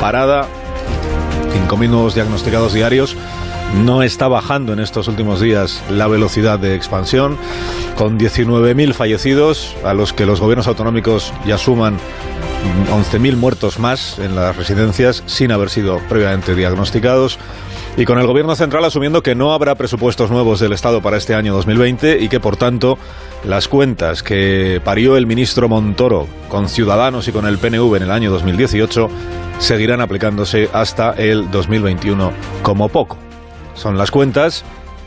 parada, 5.000 nuevos diagnosticados diarios. No está bajando en estos últimos días la velocidad de expansión, con 19.000 fallecidos, a los que los gobiernos autonómicos ya suman 11.000 muertos más en las residencias sin haber sido previamente diagnosticados. Y con el Gobierno central asumiendo que no habrá presupuestos nuevos del Estado para este año 2020 y que, por tanto, las cuentas que parió el ministro Montoro con Ciudadanos y con el PNV en el año 2018 seguirán aplicándose hasta el 2021 como poco. Son las cuentas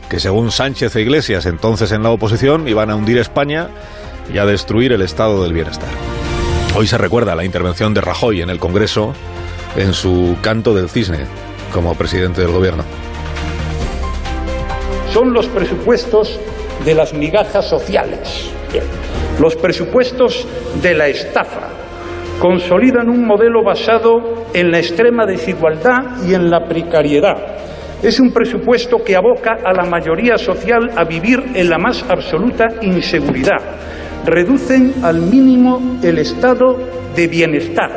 que, según Sánchez e Iglesias, entonces en la oposición, iban a hundir España y a destruir el estado del bienestar. Hoy se recuerda la intervención de Rajoy en el Congreso en su canto del cisne como presidente del gobierno. Son los presupuestos de las migajas sociales, los presupuestos de la estafa. Consolidan un modelo basado en la extrema desigualdad y en la precariedad. Es un presupuesto que aboca a la mayoría social a vivir en la más absoluta inseguridad. Reducen al mínimo el estado de bienestar.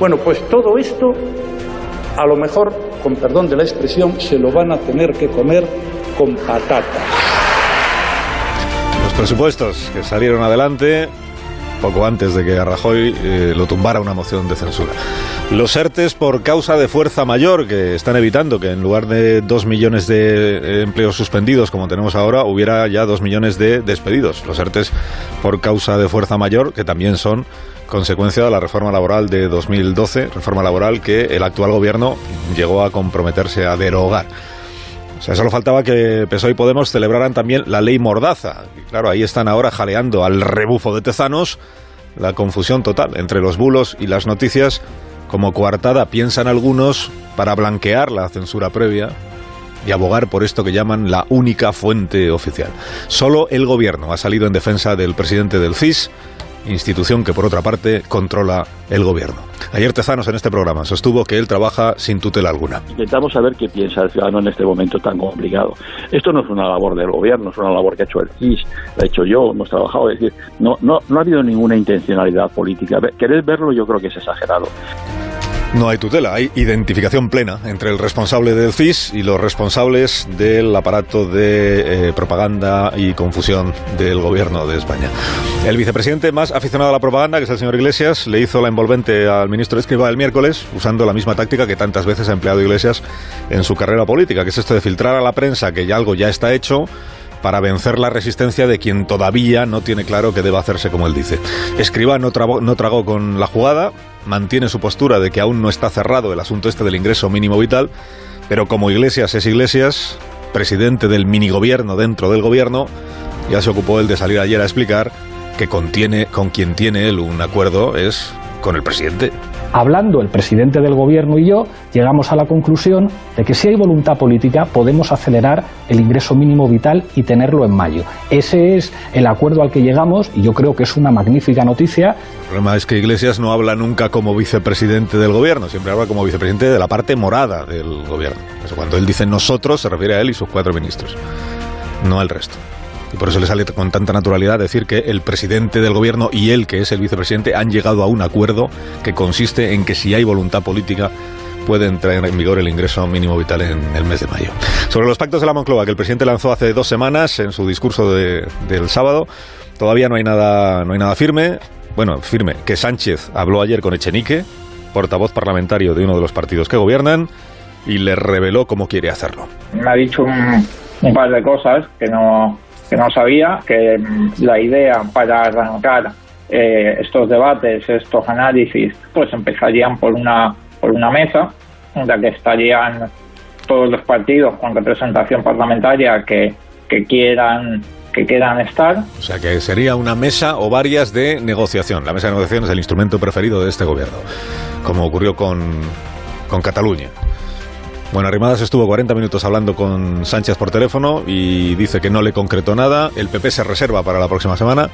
Bueno, pues todo esto a lo mejor, con perdón de la expresión, se lo van a tener que comer con patatas. Los presupuestos que salieron adelante poco antes de que a Rajoy eh, lo tumbara una moción de censura. Los ERTES por causa de fuerza mayor, que están evitando que en lugar de dos millones de eh, empleos suspendidos, como tenemos ahora, hubiera ya dos millones de despedidos. Los ERTES por causa de fuerza mayor, que también son consecuencia de la reforma laboral de 2012, reforma laboral que el actual gobierno llegó a comprometerse a derogar. O sea, solo faltaba que PSOE y Podemos celebraran también la ley Mordaza. Y claro, ahí están ahora jaleando al rebufo de Tezanos la confusión total entre los bulos y las noticias, como coartada piensan algunos para blanquear la censura previa y abogar por esto que llaman la única fuente oficial. Solo el gobierno ha salido en defensa del presidente del CIS institución que por otra parte controla el gobierno. Ayer Tezanos en este programa sostuvo que él trabaja sin tutela alguna. Intentamos saber qué piensa el ciudadano en este momento tan complicado. Esto no es una labor del gobierno, es una labor que ha hecho el CIS, la he hecho yo, hemos trabajado, es decir, no, no, no ha habido ninguna intencionalidad política. Querer verlo yo creo que es exagerado. No hay tutela, hay identificación plena entre el responsable del CIS y los responsables del aparato de eh, propaganda y confusión del gobierno de España. El vicepresidente más aficionado a la propaganda, que es el señor Iglesias, le hizo la envolvente al ministro Escriba el miércoles, usando la misma táctica que tantas veces ha empleado Iglesias en su carrera política, que es esto de filtrar a la prensa que ya algo ya está hecho para vencer la resistencia de quien todavía no tiene claro que deba hacerse como él dice. Escriba no, tragó con la jugada, mantiene su postura de que aún no está cerrado el asunto este del ingreso mínimo vital, pero como Iglesias es Iglesias, presidente del minigobierno dentro del gobierno, ya se ocupó él de salir ayer a explicar que contiene, con quien tiene él un acuerdo es con el presidente hablando el presidente del gobierno y yo, llegamos a la conclusión de que si hay voluntad política podemos acelerar el ingreso mínimo vital y tenerlo en mayo. Ese es el acuerdo al que llegamos y yo creo que es una magnífica noticia. El problema es que Iglesias no habla nunca como vicepresidente del gobierno, siempre habla como vicepresidente de la parte morada del gobierno. cuando él dice nosotros se refiere a él y sus cuatro ministros, no al resto. Y por eso le sale con tanta naturalidad decir que el presidente del gobierno y él, que es el vicepresidente, han llegado a un acuerdo que consiste en que si hay voluntad política puede entrar en vigor el ingreso mínimo vital en el mes de mayo. Sobre los pactos de la Moncloa que el presidente lanzó hace dos semanas en su discurso del sábado, todavía no hay nada, no hay nada firme. Bueno, firme, que Sánchez habló ayer con Echenique, portavoz parlamentario de uno de los partidos que gobiernan, y le reveló cómo quiere hacerlo. Me ha dicho un par de cosas que no, que no sabía, que mm, la idea para arrancar eh, estos debates, estos análisis, pues empezarían por una, por una mesa en la que estarían todos los partidos con representación parlamentaria que, que quieran que quieran estar. O sea que sería una mesa o varias de negociación. La mesa de negociación es el instrumento preferido de este gobierno, como ocurrió con, con Cataluña. Bueno, Arrimadas estuvo 40 minutos hablando con Sánchez por teléfono y dice que no le concretó nada. El PP se reserva para la próxima semana.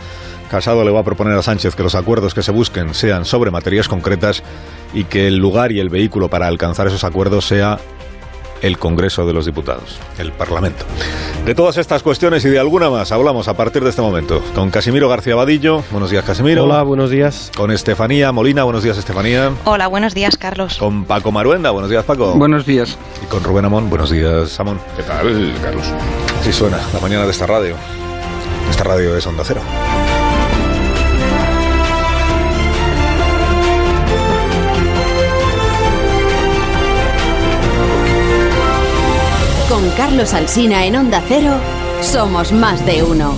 Casado le va a proponer a Sánchez que los acuerdos que se busquen sean sobre materias concretas y que el lugar y el vehículo para alcanzar esos acuerdos sea el Congreso de los Diputados, el Parlamento. De todas estas cuestiones y de alguna más hablamos a partir de este momento con Casimiro García Vadillo. Buenos días, Casimiro. Hola, buenos días. Con Estefanía Molina. Buenos días, Estefanía. Hola, buenos días, Carlos. Con Paco Maruenda. Buenos días, Paco. Buenos días. Y con Rubén Amón. Buenos días, Amón. ¿Qué tal, Carlos? Así suena la mañana de esta radio. Esta radio es Onda Cero. Carlos Alsina en Onda Cero, somos más de uno.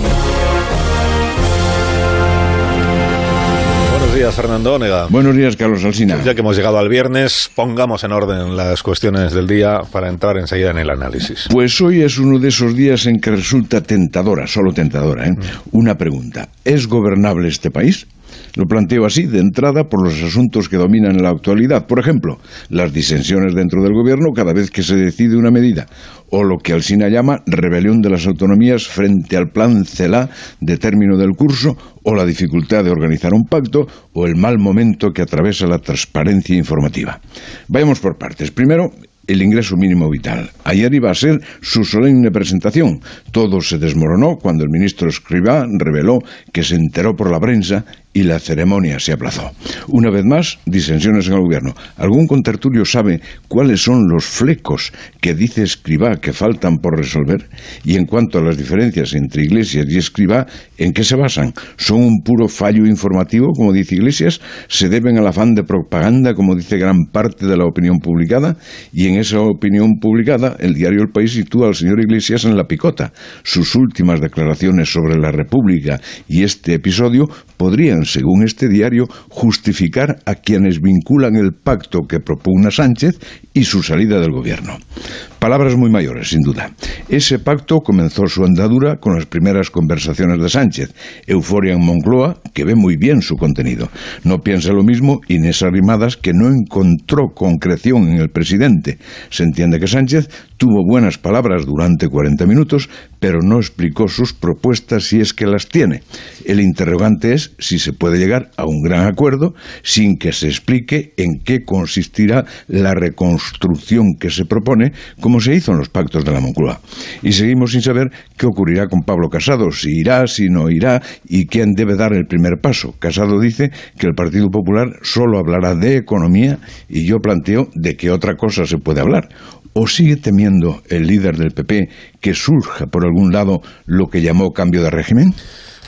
Buenos días, Fernando Onega. Buenos días, Carlos Alsina. Ya que hemos llegado al viernes, pongamos en orden las cuestiones del día para entrar enseguida en el análisis. Pues hoy es uno de esos días en que resulta tentadora, solo tentadora, ¿eh? una pregunta. ¿Es gobernable este país? Lo planteo así, de entrada, por los asuntos que dominan en la actualidad. Por ejemplo, las disensiones dentro del gobierno cada vez que se decide una medida, o lo que Alsina llama rebelión de las autonomías frente al plan CELA de término del curso, o la dificultad de organizar un pacto, o el mal momento que atraviesa la transparencia informativa. Vayamos por partes. Primero, el ingreso mínimo vital. Ayer iba a ser su solemne presentación. Todo se desmoronó cuando el ministro Escribá reveló que se enteró por la prensa y la ceremonia se aplazó. Una vez más, disensiones en el gobierno. ¿Algún contertulio sabe cuáles son los flecos que dice Escribá que faltan por resolver? Y en cuanto a las diferencias entre Iglesias y Escribá, ¿en qué se basan? ¿Son un puro fallo informativo, como dice Iglesias? ¿Se deben al afán de propaganda, como dice gran parte de la opinión publicada? Y en esa opinión publicada, el diario El País sitúa al señor Iglesias en la picota. Sus últimas declaraciones sobre la República y este episodio podrían, según este diario, justificar a quienes vinculan el pacto que propugna Sánchez y su salida del gobierno. Palabras muy mayores, sin duda. Ese pacto comenzó su andadura con las primeras conversaciones de Sánchez. Euforia en Moncloa, que ve muy bien su contenido. No piensa lo mismo Inés Arrimadas, que no encontró concreción en el presidente. Se entiende que Sánchez tuvo buenas palabras durante 40 minutos, pero no explicó sus propuestas si es que las tiene. El interrogante es si se puede llegar a un gran acuerdo sin que se explique en qué consistirá la reconstrucción que se propone, como se hizo en los pactos de la Moncloa. Y seguimos sin saber qué ocurrirá con Pablo Casado, si irá, si no irá y quién debe dar el primer paso. Casado dice que el Partido Popular solo hablará de economía y yo planteo de qué otra cosa se puede hablar. ¿O sigue temiendo el líder del PP que surja por algún lado lo que llamó cambio de régimen?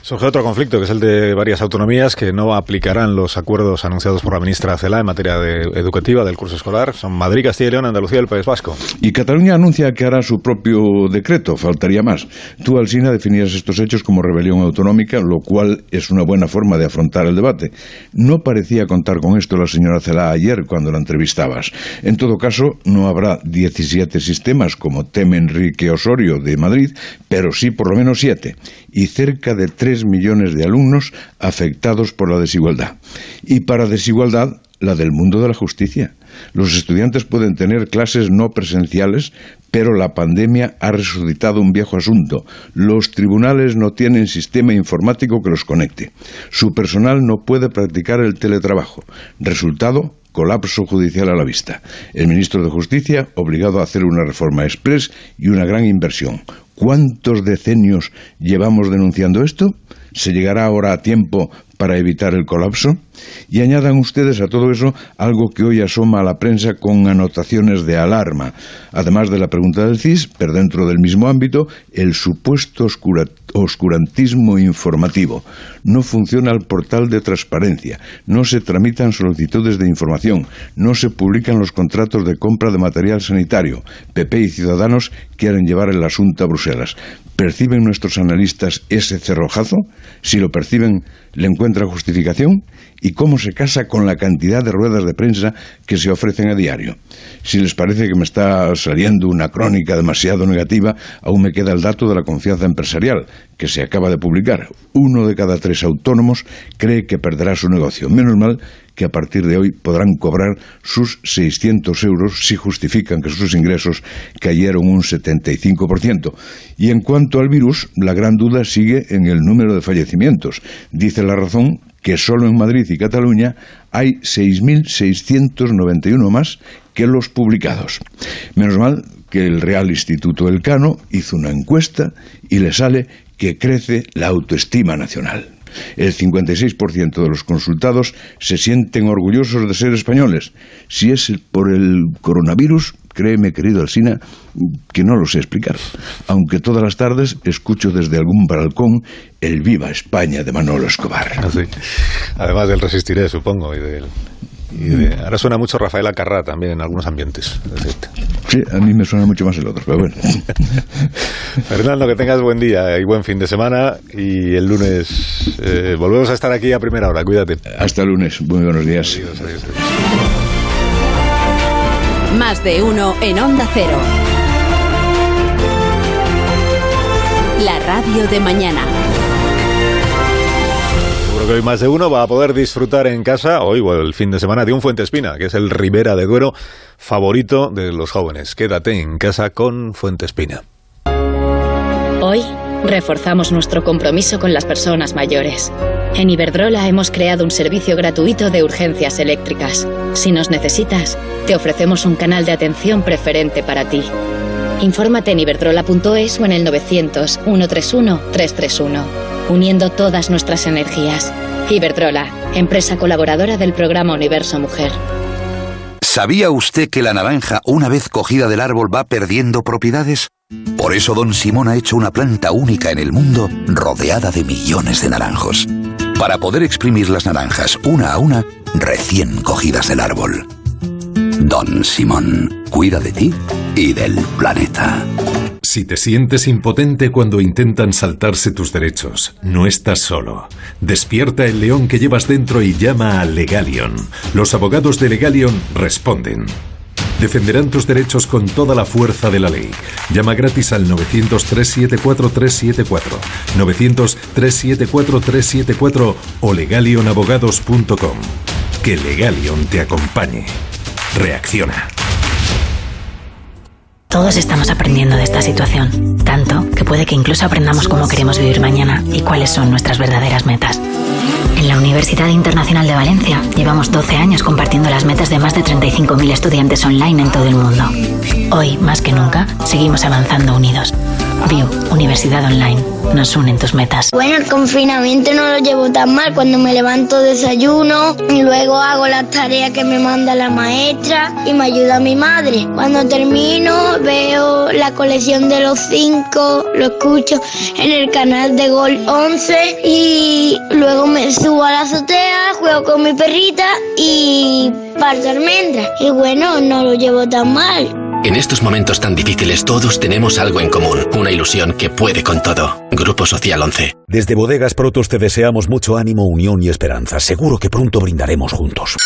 Surge otro conflicto, que es el de varias autonomías que no aplicarán los acuerdos anunciados por la ministra Cela en materia de educativa del curso escolar. Son Madrid, Castilla y León, Andalucía y el País Vasco. Y Cataluña anuncia que hará su propio decreto, faltaría más. Tú, Alsina, definías estos hechos como rebelión autonómica, lo cual es una buena forma de afrontar el debate. No parecía contar con esto la señora Cela ayer cuando la entrevistabas. En todo caso, no habrá 17 sistemas como teme Enrique Osorio de Madrid, pero sí por lo menos 7. Y cerca de 3 millones de alumnos afectados por la desigualdad. Y para desigualdad, la del mundo de la justicia. Los estudiantes pueden tener clases no presenciales, pero la pandemia ha resucitado un viejo asunto. Los tribunales no tienen sistema informático que los conecte. Su personal no puede practicar el teletrabajo. Resultado, colapso judicial a la vista. El ministro de Justicia obligado a hacer una reforma express y una gran inversión. ¿Cuántos decenios llevamos denunciando esto? ¿Se llegará ahora a tiempo para evitar el colapso? Y añadan ustedes a todo eso algo que hoy asoma a la prensa con anotaciones de alarma. Además de la pregunta del CIS, pero dentro del mismo ámbito, el supuesto oscurantismo informativo. No funciona el portal de transparencia, no se tramitan solicitudes de información, no se publican los contratos de compra de material sanitario. PP y Ciudadanos quieren llevar el asunto a Bruselas. ¿Perciben nuestros analistas ese cerrojazo? Si lo perciben, ¿le encuentra justificación? ¿Y cómo se casa con la cantidad de ruedas de prensa que se ofrecen a diario? Si les parece que me está saliendo una crónica demasiado negativa, aún me queda el dato de la confianza empresarial, que se acaba de publicar. Uno de cada tres autónomos cree que perderá su negocio. Menos mal que a partir de hoy podrán cobrar sus 600 euros si justifican que sus ingresos cayeron un 75%. Y en cuanto al virus, la gran duda sigue en el número de fallecimientos. Dice la razón que solo en Madrid y Cataluña hay 6.691 más que los publicados. Menos mal que el Real Instituto Elcano hizo una encuesta y le sale que crece la autoestima nacional. El 56% de los consultados se sienten orgullosos de ser españoles. Si es por el coronavirus, créeme, querido Alsina, que no lo sé explicar. Aunque todas las tardes escucho desde algún balcón el Viva España de Manolo Escobar. Así. Además del Resistiré, supongo, y del ahora suena mucho Rafael Acarrá también en algunos ambientes. Sí, a mí me suena mucho más el otro, pero bueno. Fernando, que tengas buen día y buen fin de semana. Y el lunes eh, volvemos a estar aquí a primera hora. Cuídate. Hasta el lunes. Muy buenos días. Más de uno en Onda Cero. La radio de mañana que hoy más de uno va a poder disfrutar en casa, hoy o el fin de semana, de un Fuente Espina, que es el Ribera de Duero favorito de los jóvenes. Quédate en casa con Fuente Espina. Hoy reforzamos nuestro compromiso con las personas mayores. En Iberdrola hemos creado un servicio gratuito de urgencias eléctricas. Si nos necesitas, te ofrecemos un canal de atención preferente para ti. Infórmate en iberdrola.es o en el 900 131 331 uniendo todas nuestras energías. Iberdrola, empresa colaboradora del programa Universo Mujer. ¿Sabía usted que la naranja, una vez cogida del árbol, va perdiendo propiedades? Por eso Don Simón ha hecho una planta única en el mundo, rodeada de millones de naranjos. Para poder exprimir las naranjas una a una, recién cogidas del árbol. Don Simón, cuida de ti y del planeta. Si te sientes impotente cuando intentan saltarse tus derechos, no estás solo. Despierta el león que llevas dentro y llama a Legalion. Los abogados de Legalion responden. Defenderán tus derechos con toda la fuerza de la ley. Llama gratis al 900-374-374, 900-374-374 o legalionabogados.com. Que Legalion te acompañe. Reacciona. Todos estamos aprendiendo de esta situación, tanto que puede que incluso aprendamos cómo queremos vivir mañana y cuáles son nuestras verdaderas metas. En la Universidad Internacional de Valencia llevamos 12 años compartiendo las metas de más de 35.000 estudiantes online en todo el mundo. Hoy, más que nunca, seguimos avanzando unidos. View, Universidad Online, nos unen tus metas. Bueno, el confinamiento no lo llevo tan mal. Cuando me levanto desayuno y luego hago las tareas que me manda la maestra y me ayuda mi madre. Cuando termino veo la colección de los cinco, lo escucho en el canal de Gol 11 y luego me subo a la azotea, juego con mi perrita y parto almendras. Y bueno, no lo llevo tan mal. En estos momentos tan difíciles todos tenemos algo en común, una ilusión que puede con todo. Grupo Social 11. Desde Bodegas Protos te deseamos mucho ánimo, unión y esperanza. Seguro que pronto brindaremos juntos.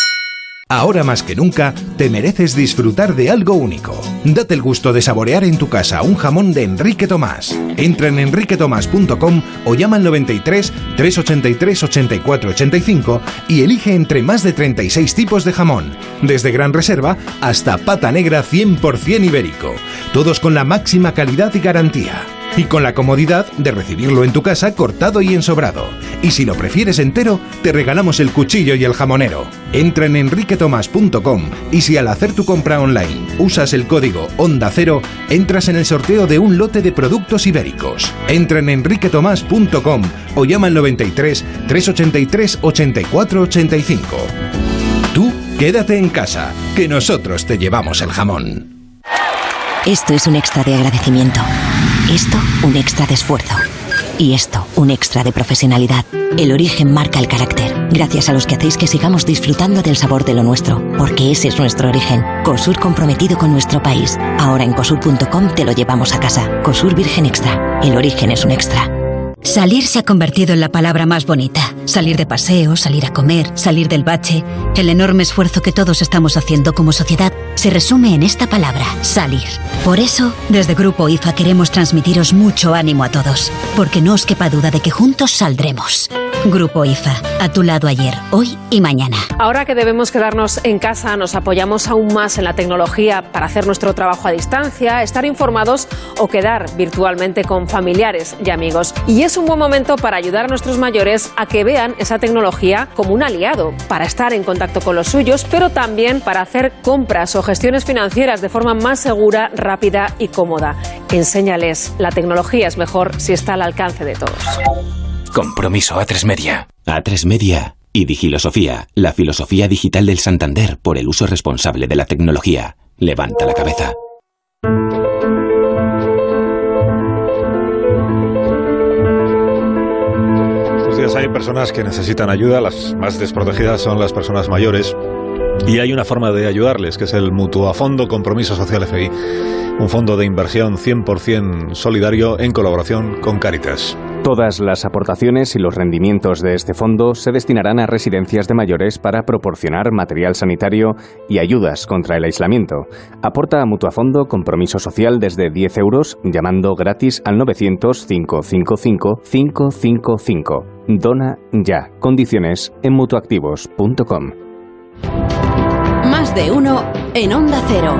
Ahora más que nunca, te mereces disfrutar de algo único. Date el gusto de saborear en tu casa un jamón de Enrique Tomás. Entra en enriquetomás.com o llama al 93 383 84 85 y elige entre más de 36 tipos de jamón, desde gran reserva hasta pata negra 100% ibérico, todos con la máxima calidad y garantía y con la comodidad de recibirlo en tu casa cortado y ensobrado. Y si lo prefieres entero, te regalamos el cuchillo y el jamonero. Entra en enriquetomas.com y si al hacer tu compra online usas el código Onda Cero, entras en el sorteo de un lote de productos ibéricos. Entra en enriquetomas.com o llama al 93 383 84 85. Tú quédate en casa, que nosotros te llevamos el jamón. Esto es un extra de agradecimiento. Esto, un extra de esfuerzo. Y esto, un extra de profesionalidad. El origen marca el carácter, gracias a los que hacéis que sigamos disfrutando del sabor de lo nuestro, porque ese es nuestro origen. Cosur comprometido con nuestro país. Ahora en cosur.com te lo llevamos a casa. Cosur Virgen Extra. El origen es un extra. Salir se ha convertido en la palabra más bonita. Salir de paseo, salir a comer, salir del bache. El enorme esfuerzo que todos estamos haciendo como sociedad se resume en esta palabra, salir. Por eso, desde Grupo IFA queremos transmitiros mucho ánimo a todos, porque no os quepa duda de que juntos saldremos. Grupo IFA, a tu lado ayer, hoy y mañana. Ahora que debemos quedarnos en casa, nos apoyamos aún más en la tecnología para hacer nuestro trabajo a distancia, estar informados o quedar virtualmente con familiares y amigos. Y es un buen momento para ayudar a nuestros mayores a que vean esa tecnología como un aliado, para estar en contacto con los suyos, pero también para hacer compras o gestiones financieras de forma más segura, rápida y cómoda. Enséñales, la tecnología es mejor si está al alcance de todos. Compromiso A3 Media. A3 Media y Digilosofía, la filosofía digital del Santander por el uso responsable de la tecnología. Levanta la cabeza. Personas que necesitan ayuda, las más desprotegidas son las personas mayores. Y hay una forma de ayudarles, que es el Mutuafondo Compromiso Social FI, un fondo de inversión 100% solidario en colaboración con Caritas. Todas las aportaciones y los rendimientos de este fondo se destinarán a residencias de mayores para proporcionar material sanitario y ayudas contra el aislamiento. Aporta a Mutuafondo Compromiso Social desde 10 euros llamando gratis al 900-555-555. Dona ya. Condiciones en mutuactivos.com. Más de uno en Onda Cero.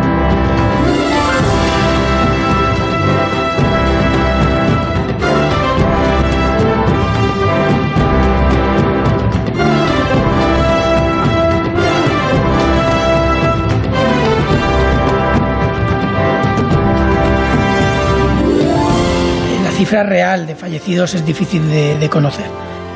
Cifra real de fallecidos es difícil de, conocer.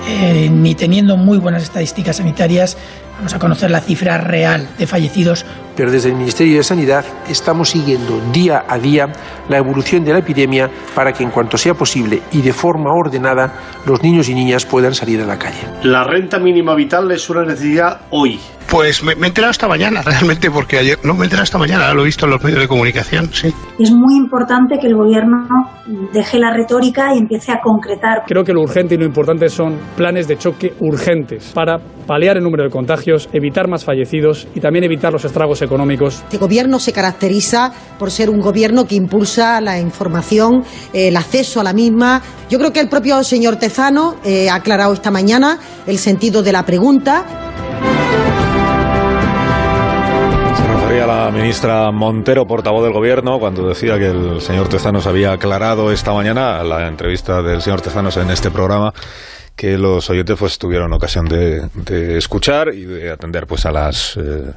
Eh, ni teniendo muy buenas estadísticas sanitarias vamos a conocer la cifra real de fallecidos. Pero desde el Ministerio de Sanidad estamos siguiendo día a día la evolución de la epidemia para que en cuanto sea posible y de forma ordenada los niños y niñas puedan salir a la calle. La renta mínima vital es una necesidad hoy. Pues me, me he enterado esta mañana, realmente, porque ayer no me he enterado esta mañana, lo he visto en los medios de comunicación, sí. Es muy importante que el gobierno deje la retórica y empiece a concretar. Creo que lo urgente y lo importante son planes de choque urgentes para paliar el número de contagios, evitar más fallecidos y también evitar los estragos económicos. Este gobierno se caracteriza por ser un gobierno que impulsa la información, eh, el acceso a la misma. Yo creo que el propio señor Tezano eh, ha aclarado esta mañana el sentido de la pregunta. Se refería a la ministra Montero, portavoz del Gobierno, cuando decía que el señor Tezanos había aclarado esta mañana la entrevista del señor Tezanos en este programa que los oyentes pues tuvieron ocasión de, de escuchar y de atender pues a las eh,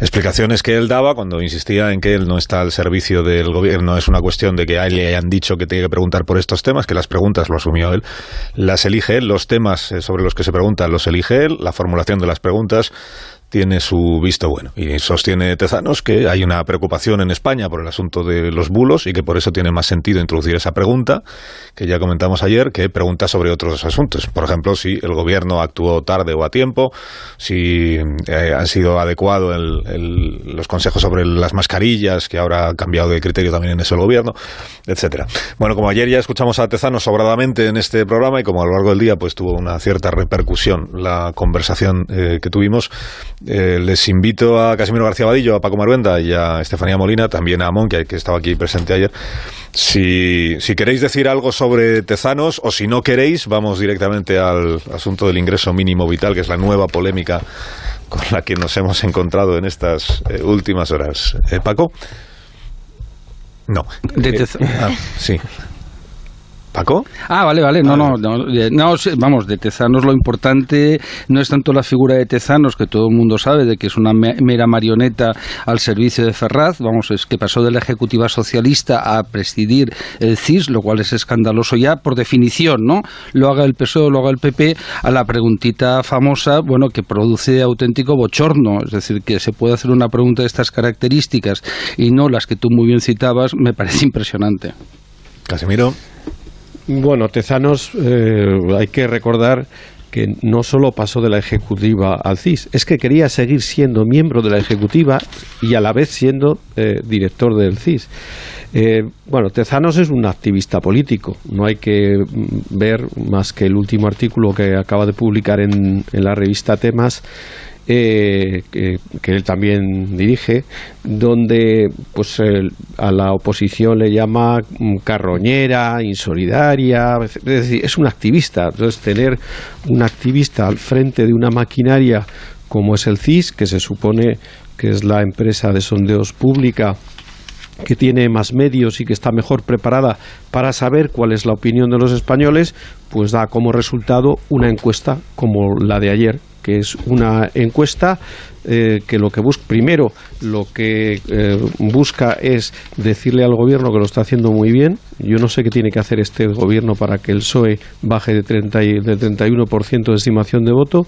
explicaciones que él daba cuando insistía en que él no está al servicio del gobierno. Es una cuestión de que a le hayan dicho que tiene que preguntar por estos temas que las preguntas lo asumió él. Las elige él los temas eh, sobre los que se preguntan los elige él. La formulación de las preguntas tiene su visto bueno. Y sostiene Tezanos que hay una preocupación en España por el asunto de los bulos y que por eso tiene más sentido introducir esa pregunta, que ya comentamos ayer, que pregunta sobre otros asuntos. Por ejemplo, si el gobierno actuó tarde o a tiempo, si eh, han sido adecuados los consejos sobre las mascarillas, que ahora ha cambiado de criterio también en eso el gobierno, etcétera. Bueno, como ayer ya escuchamos a Tezanos sobradamente en este programa y como a lo largo del día pues tuvo una cierta repercusión la conversación eh, que tuvimos, eh, les invito a Casimiro García Vadillo, a Paco Maruenda y a Estefanía Molina, también a Amón, que, que estaba aquí presente ayer. Si, si, queréis decir algo sobre Tezanos o si no queréis, vamos directamente al asunto del ingreso mínimo vital, que es la nueva polémica con la que nos hemos encontrado en estas eh, últimas horas. ¿Eh, Paco? No. De ah, sí. ¿Paco? Ah, vale, vale. No, no, no, no, vamos, de Tezanos lo importante no es tanto la figura de Tezanos, que todo el mundo sabe de que es una mera marioneta al servicio de Ferraz, vamos, es que pasó de la Ejecutiva Socialista a presidir el CIS, lo cual es escandaloso ya por definición, ¿no? Lo haga el PSOE lo haga el PP, a la preguntita famosa, bueno, que produce auténtico bochorno, es decir, que se puede hacer una pregunta de estas características y no las que tú muy bien citabas, me parece impresionante. Casimiro. Bueno, Tezanos, eh, hay que recordar que no solo pasó de la Ejecutiva al CIS, es que quería seguir siendo miembro de la Ejecutiva y a la vez siendo eh, director del CIS. Eh, bueno, Tezanos es un activista político, no hay que ver más que el último artículo que acaba de publicar en, en la revista Temas eh, que, él también dirige, donde pues a la oposición le llama mm, carroñera, insolidaria, es decir, es un activista. Entonces, tener un activista al frente de una maquinaria como es el CIS, que se supone que es la empresa de sondeos pública que tiene más medios y que está mejor preparada para saber cuál es la opinión de los españoles, pues da como resultado una encuesta como la de ayer, que es una encuesta eh, que lo que busca, primero, lo que eh, busca es decirle al gobierno que lo está haciendo muy bien. Yo no sé qué tiene que hacer este gobierno para que el PSOE baje de, 30 y, de 31% de estimación de voto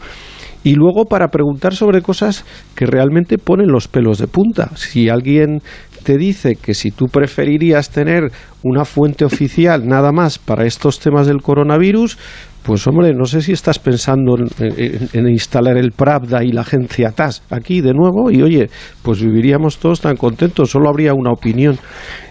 y luego para preguntar sobre cosas que realmente ponen los pelos de punta. Si alguien te dice que si tú preferirías tener una fuente oficial nada más para estos temas del coronavirus, pues hombre, no sé si estás pensando en, instalar el Pravda y la agencia TAS aquí de nuevo y oye, pues viviríamos todos tan contentos, solo habría una opinión.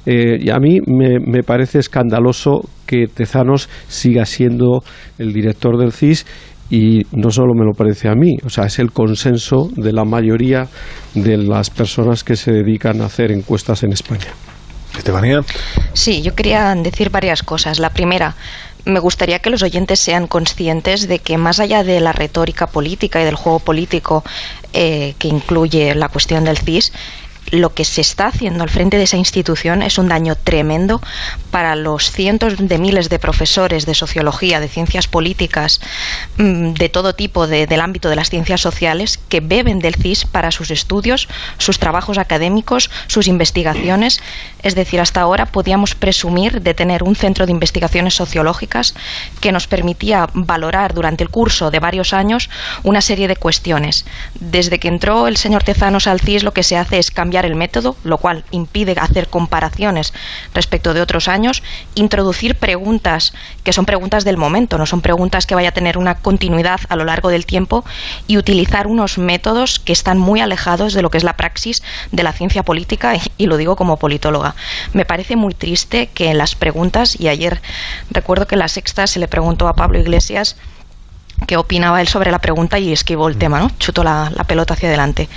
Eh, y a mí me, me parece escandaloso que Tezanos siga siendo el director del CIS y no solo me lo parece a mí, o sea, es el consenso de la mayoría de las personas que se dedican a hacer encuestas en España. Estefanía. Sí, yo quería decir varias cosas. La primera, me gustaría que los oyentes sean conscientes de que más allá de la retórica política y del juego político eh, que incluye la cuestión del CIS, lo que se está haciendo al frente de esa institución es un daño tremendo para los cientos de miles de profesores de sociología, de ciencias políticas, mm, de todo tipo del ámbito de las ciencias sociales que beben del CIS para sus estudios, sus trabajos académicos, sus investigaciones. Es decir, hasta ahora podíamos presumir de tener un centro de investigaciones sociológicas que nos permitía valorar durante el curso de varios años una serie de cuestiones. Desde que entró el señor Tezanos al CIS lo que se hace es cambiar el método, lo cual impide hacer comparaciones respecto de otros años, introducir preguntas que son preguntas del momento, no son preguntas que vaya a tener una continuidad a lo largo del tiempo y utilizar unos métodos que están muy alejados de lo que es la praxis de la ciencia política y lo digo como politóloga. Me parece muy triste que en las preguntas, y ayer recuerdo que en la sexta se le preguntó a Pablo Iglesias qué opinaba él sobre la pregunta y esquivó el tema, ¿no? Chutó la, la pelota hacia adelante.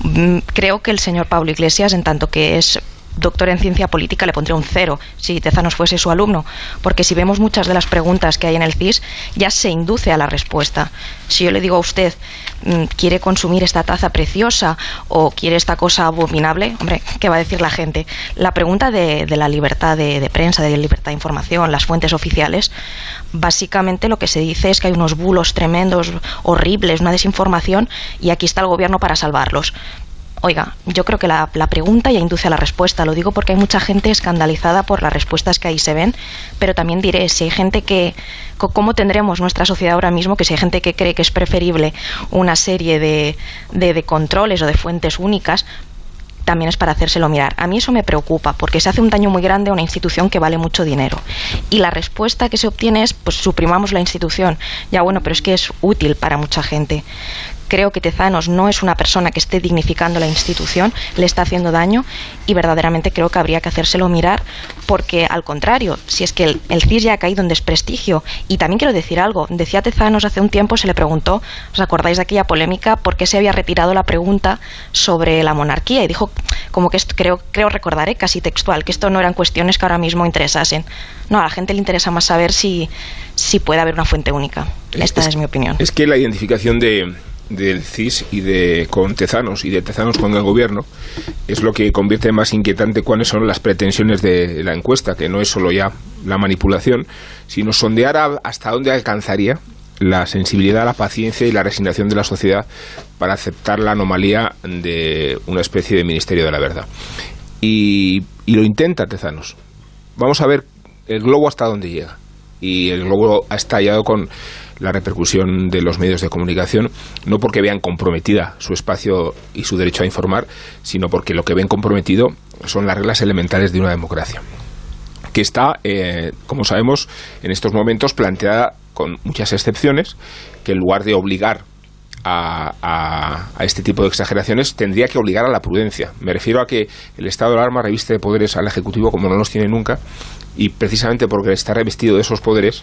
Mm, creo que el señor Pablo Iglesias, en tanto que es doctor en ciencia política le pondría un cero si Tezanos fuese su alumno, porque si vemos muchas de las preguntas que hay en el CIS, ya se induce a la respuesta. Si yo le digo a usted, mm, ¿quiere consumir esta taza preciosa o quiere esta cosa abominable? Hombre, ¿qué va a decir la gente? La pregunta de, la libertad de, de, prensa, de libertad de información, las fuentes oficiales, básicamente lo que se dice es que hay unos bulos tremendos, horribles, una desinformación, y aquí está el gobierno para salvarlos. Oiga, yo creo que la, pregunta ya induce a la respuesta. Lo digo porque hay mucha gente escandalizada por las respuestas que ahí se ven, pero también diré, si hay gente que... ¿Cómo tendremos nuestra sociedad ahora mismo que si hay gente que cree que es preferible una serie de, de, de controles o de fuentes únicas, también es para hacérselo mirar. A mí eso me preocupa porque se hace un daño muy grande a una institución que vale mucho dinero. Y la respuesta que se obtiene es, pues suprimamos la institución. Ya bueno, pero es que es útil para mucha gente creo que Tezanos no es una persona que esté dignificando la institución, le está haciendo daño y verdaderamente creo que habría que hacérselo mirar porque al contrario, si es que el, CIS ya ha caído en desprestigio y también quiero decir algo, decía Tezanos hace un tiempo, se le preguntó, ¿os acordáis de aquella polémica por qué se había retirado la pregunta sobre la monarquía? Y dijo, como que esto, creo, creo recordaré casi textual, que esto no eran cuestiones que ahora mismo interesasen. No, a la gente le interesa más saber si, si puede haber una fuente única. Esta es mi opinión. Es que la identificación de del CIS y de con Tezanos y de Tezanos con el gobierno es lo que convierte más inquietante cuáles son las pretensiones de la encuesta, que no es solo ya la manipulación, sino sondear hasta dónde alcanzaría la sensibilidad, la paciencia y la resignación de la sociedad para aceptar la anomalía de una especie de Ministerio de la Verdad. Y, y lo intenta Tezanos. Vamos a ver el globo hasta dónde llega. Y el globo ha estallado con la repercusión de los medios de comunicación, no porque vean comprometida su espacio y su derecho a informar, sino porque lo que ven comprometido son las reglas elementales de una democracia, que está, eh, como sabemos, en estos momentos planteada con muchas excepciones, que en lugar de obligar a, este tipo de exageraciones tendría que obligar a la prudencia. Me refiero a que el estado de alarma reviste de poderes al Ejecutivo como no los tiene nunca y precisamente porque está revestido de esos poderes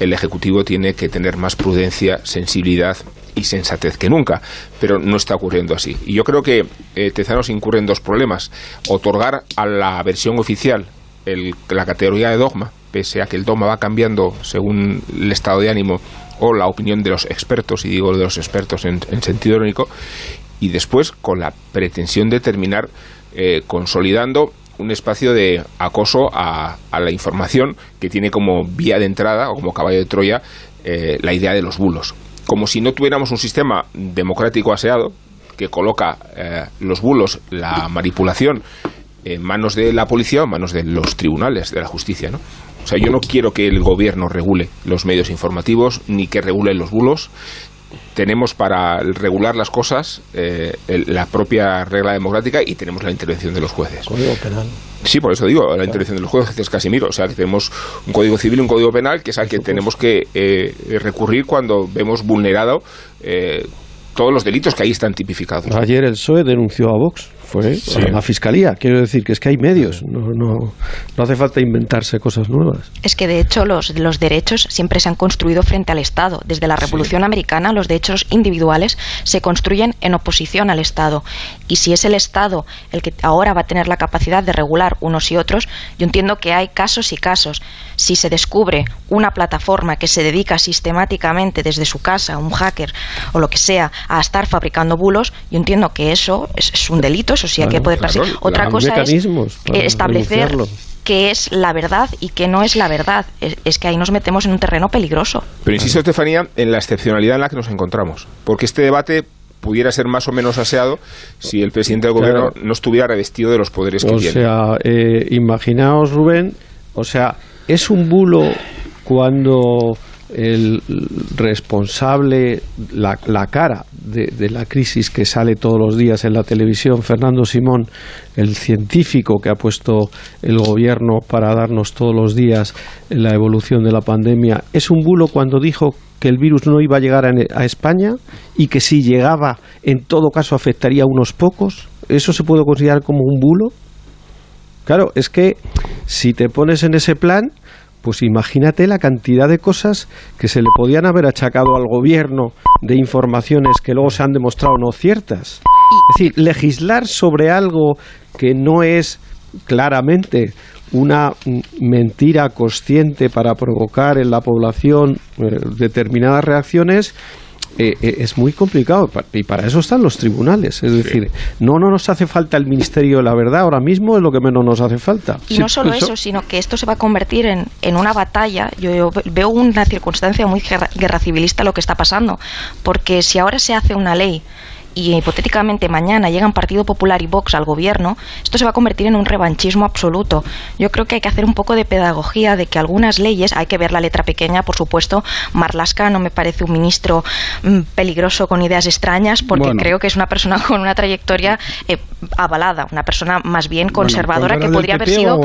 el Ejecutivo tiene que tener más prudencia, sensibilidad y sensatez que nunca, pero no está ocurriendo así. Y yo creo que eh, Tezanos incurre en dos problemas. Otorgar a la versión oficial la categoría de dogma, pese a que el dogma va cambiando según el estado de ánimo o la opinión de los expertos, y digo de los expertos en, sentido irónico, y después con la pretensión de terminar eh, consolidando un espacio de acoso a, la información que tiene como vía de entrada o como caballo de Troya eh, la idea de los bulos. Como si no tuviéramos un sistema democrático aseado que coloca eh, los bulos, la manipulación, en manos de la policía o en manos de los tribunales, de la justicia. O sea, yo no quiero que el gobierno regule los medios informativos ni que regule los bulos, tenemos para regular las cosas eh, la propia regla democrática y tenemos la intervención de los jueces. Código penal. Sí, por eso digo, la intervención de los jueces es Casimiro. O sea, que tenemos un código civil y un código penal que es al que tenemos que eh, recurrir cuando vemos vulnerado eh, todos los delitos que ahí están tipificados. Ayer el PSOE denunció a Vox fue la fiscalía. Quiero decir que es que hay medios, no, no, no hace falta inventarse cosas nuevas. Es que de hecho los, los derechos siempre se han construido frente al Estado. Desde la Revolución Americana los derechos individuales se construyen en oposición al Estado. Y si es el Estado el que ahora va a tener la capacidad de regular unos y otros, yo entiendo que hay casos y casos. Si se descubre una plataforma que se dedica sistemáticamente desde su casa, un hacker o lo que sea, a estar fabricando bulos, yo entiendo que eso es un delito eso sí hay que poder Otra cosa es establecer qué es la verdad y qué no es la verdad. Es, que ahí nos metemos en un terreno peligroso. Pero insisto, Estefanía, en la excepcionalidad en la que nos encontramos. Porque este debate pudiera ser más o menos aseado si el presidente del gobierno no estuviera revestido de los poderes que tiene. O sea, eh, imaginaos, Rubén, o sea, es un bulo cuando el responsable, la, la cara de, la crisis que sale todos los días en la televisión, Fernando Simón, el científico que ha puesto el gobierno para darnos todos los días la evolución de la pandemia, es un bulo cuando dijo que el virus no iba a llegar a, a España y que si llegaba, en todo caso afectaría a unos pocos. ¿Eso se puede considerar como un bulo? Claro, es que si te pones en ese plan, pues imagínate la cantidad de cosas que se le podían haber achacado al gobierno de informaciones que luego se han demostrado no ciertas. Es decir, legislar sobre algo que no es claramente una mentira consciente para provocar en la población eh, determinadas reacciones eh, eh, es muy complicado y para eso están los tribunales. Es decir, no, no nos hace falta el Ministerio de la Verdad ahora mismo, es lo que menos nos hace falta. Y no solo eso, sino que esto se va a convertir en, en una batalla. Yo, veo una circunstancia muy guerra civilista lo que está pasando, porque si ahora se hace una ley y hipotéticamente mañana llegan Partido Popular y Vox al gobierno, esto se va a convertir en un revanchismo absoluto. Yo creo que hay que hacer un poco de pedagogía de que algunas leyes, hay que ver la letra pequeña, por supuesto. Marlasca no me parece un ministro mm, peligroso con ideas extrañas, porque creo que es una persona con una trayectoria eh, avalada, una persona más bien conservadora que podría haber sido.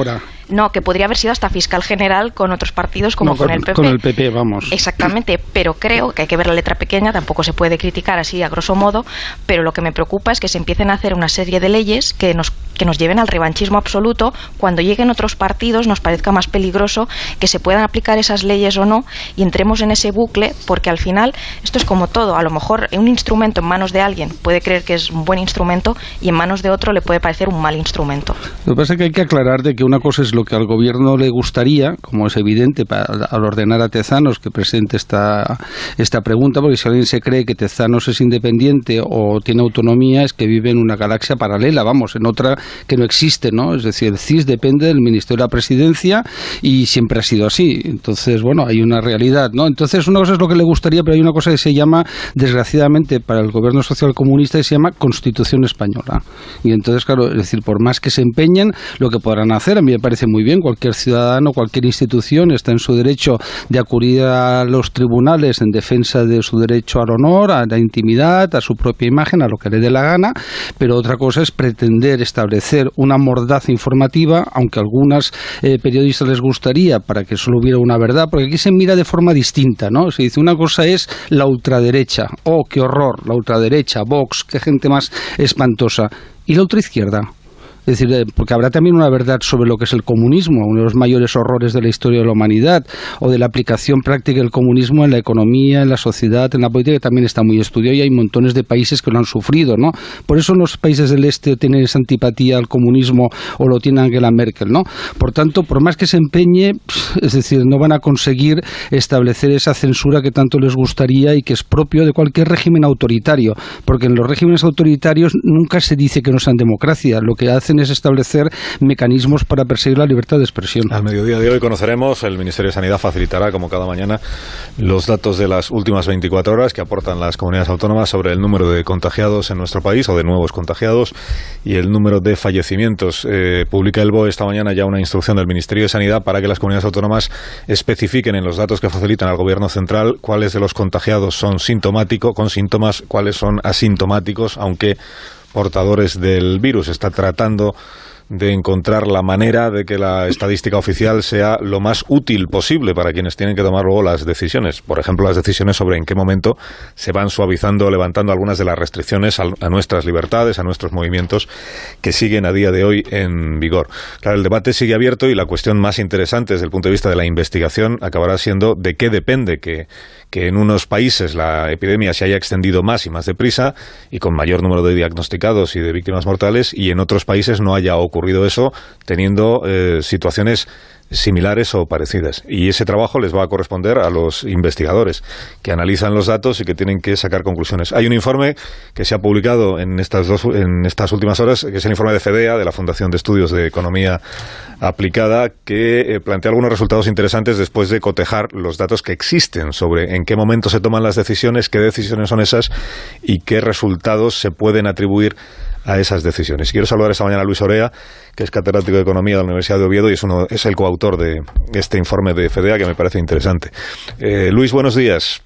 No, que podría haber sido hasta fiscal general con otros partidos como con, el PP. Con el PP, vamos. Exactamente, pero creo que hay que ver la letra pequeña, tampoco se puede criticar así a grosso modo, pero lo que me preocupa es que se empiecen a hacer una serie de leyes que nos, que nos lleven al revanchismo absoluto. Cuando lleguen otros partidos nos parezca más peligroso que se puedan aplicar esas leyes o no y entremos en ese bucle porque al final esto es como todo. A lo mejor un instrumento en manos de alguien puede creer que es un buen instrumento y en manos de otro le puede parecer un mal instrumento. Lo que pasa es que hay que aclarar de que una cosa es lo que al gobierno le gustaría, como es evidente al ordenar a Tezanos que presente esta, esta pregunta, porque si alguien se cree que Tezanos es independiente o tiene autonomía es que vive en una galaxia paralela, vamos, en otra que no existe, ¿no? Es decir, el CIS depende del Ministerio de la Presidencia y siempre ha sido así. Entonces, bueno, hay una realidad, ¿no? Entonces, una cosa es lo que le gustaría, pero hay una cosa que se llama, desgraciadamente, para el gobierno social comunista, que se llama Constitución Española. Y entonces, claro, es decir, por más que se empeñen, lo que podrán hacer, a mí me parece muy bien, cualquier ciudadano, cualquier institución está en su derecho de acudir a los tribunales en defensa de su derecho al honor, a la intimidad, a su propia imagen a lo que le dé la gana, pero otra cosa es pretender establecer una mordaza informativa, aunque a algunas eh, periodistas les gustaría para que solo hubiera una verdad, porque aquí se mira de forma distinta, ¿no? Se dice una cosa es la ultraderecha, oh, qué horror, la ultraderecha, Vox, qué gente más espantosa, y la ultraizquierda Es decir, porque habrá también una verdad sobre lo que es el comunismo, uno de los mayores horrores de la historia de la humanidad, o de la aplicación práctica del comunismo en la economía, en la sociedad, en la política, que también está muy estudiado y hay montones de países que lo han sufrido, ¿no? Por eso los países del este tienen esa antipatía al comunismo o lo tiene Angela Merkel, ¿no? Por tanto, por más que se empeñe, es decir, no van a conseguir establecer esa censura que tanto les gustaría y que es propio de cualquier régimen autoritario, porque en los regímenes autoritarios nunca se dice que no sean democracia, lo que hacen es establecer mecanismos para perseguir la libertad de expresión. Al mediodía de hoy conoceremos, el Ministerio de Sanidad facilitará, como cada mañana, los datos de las últimas 24 horas que aportan las comunidades autónomas sobre el número de contagiados en nuestro país o de nuevos contagiados y el número de fallecimientos. Eh, publica el BOE esta mañana ya una instrucción del Ministerio de Sanidad para que las comunidades autónomas especifiquen en los datos que facilitan al Gobierno central cuáles de los contagiados son sintomáticos, con síntomas, cuáles son asintomáticos, aunque portadores del virus. Está tratando de encontrar la manera de que la estadística oficial sea lo más útil posible para quienes tienen que tomar luego las decisiones. Por ejemplo, las decisiones sobre en qué momento se van suavizando levantando algunas de las restricciones a, nuestras libertades, a nuestros movimientos que siguen a día de hoy en vigor. Claro, el debate sigue abierto y la cuestión más interesante desde el punto de vista de la investigación acabará siendo de qué depende que que en unos países la epidemia se haya extendido más y más deprisa y con mayor número de diagnosticados y de víctimas mortales y en otros países no haya ocurrido eso teniendo eh, situaciones similares o parecidas. Y ese trabajo les va a corresponder a los investigadores que analizan los datos y que tienen que sacar conclusiones. Hay un informe que se ha publicado en estas, dos, en estas últimas horas, que es el informe de FEDEA, de la Fundación de Estudios de Economía Aplicada, que eh, plantea algunos resultados interesantes después de cotejar los datos que existen sobre en qué momento se toman las decisiones, qué decisiones son esas y qué resultados se pueden atribuir a esas decisiones. Quiero saludar esta mañana a Luis Orea, que es catedrático de Economía de la Universidad de Oviedo y es, uno, es el coautor de este informe de FEDEA que me parece interesante. Eh, Luis, buenos días.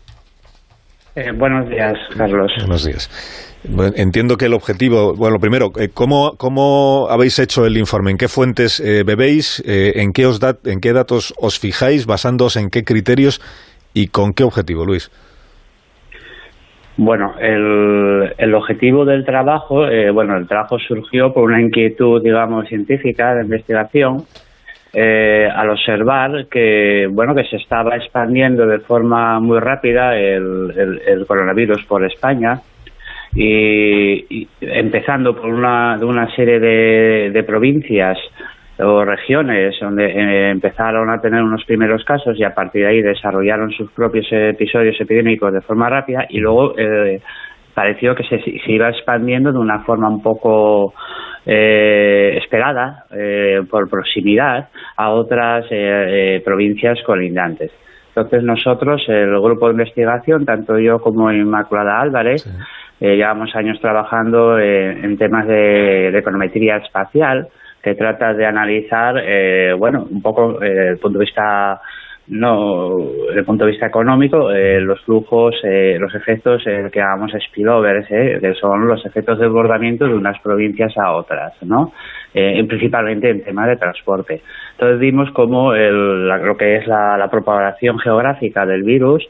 Eh, buenos días, Carlos. Buenos días. entiendo que el objetivo, bueno, primero, eh, ¿cómo, ¿cómo, habéis hecho el informe? ¿En qué fuentes bebéis? ¿en, qué os ¿En qué datos os fijáis? ¿Basándoos en qué criterios? ¿Y con qué objetivo, Luis? Bueno, el, el objetivo del trabajo, eh, bueno, el trabajo surgió por una inquietud, digamos, científica de investigación, eh, al observar que, bueno, que se estaba expandiendo de forma muy rápida el, el, coronavirus por España y, empezando por una, de una serie de, de provincias o regiones donde eh, empezaron a tener unos primeros casos y a partir de ahí desarrollaron sus propios episodios epidémicos de forma rápida y luego eh, pareció que se, se, iba expandiendo de una forma un poco eh, esperada por proximidad a otras provincias colindantes. Entonces nosotros, el grupo de investigación, tanto yo como Inmaculada Álvarez, llevamos años trabajando en temas de econometría espacial, que trata de analizar, eh, bueno, un poco eh, el punto de vista no desde el punto de vista económico eh, los flujos los efectos que llamamos spillovers que son los efectos de desbordamiento de unas provincias a otras no principalmente en temas de transporte. Entonces vimos cómo lo que es la, propagación geográfica del virus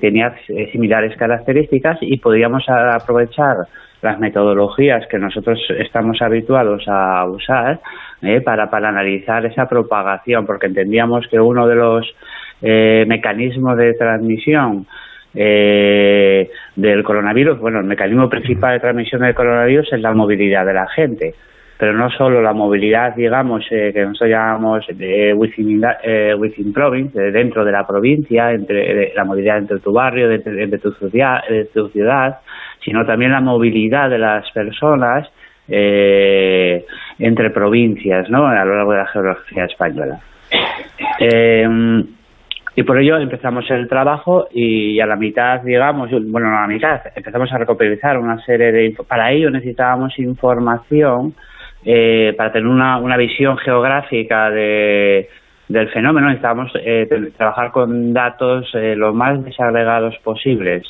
tenía similares características y podíamos aprovechar las metodologías que nosotros estamos habituados a usar eh, para, para analizar esa propagación, porque entendíamos que uno de los eh, mecanismos de transmisión eh, del coronavirus, bueno, el mecanismo principal de transmisión del coronavirus es la movilidad de la gente pero no solo la movilidad, digamos, que nosotros llamamos de within, within province, dentro de la provincia, entre la movilidad entre tu barrio, entre, tu, ciudad, de tu ciudad, sino también la movilidad de las personas eh, entre provincias ¿no? a lo largo de la geografía española. Eh, y por ello empezamos el trabajo y a la mitad, digamos, bueno, a la mitad, empezamos a recopilar una serie de... Para ello necesitábamos información eh, para tener una, una visión geográfica de, del fenómeno. Necesitábamos trabajar con datos lo más desagregados posibles.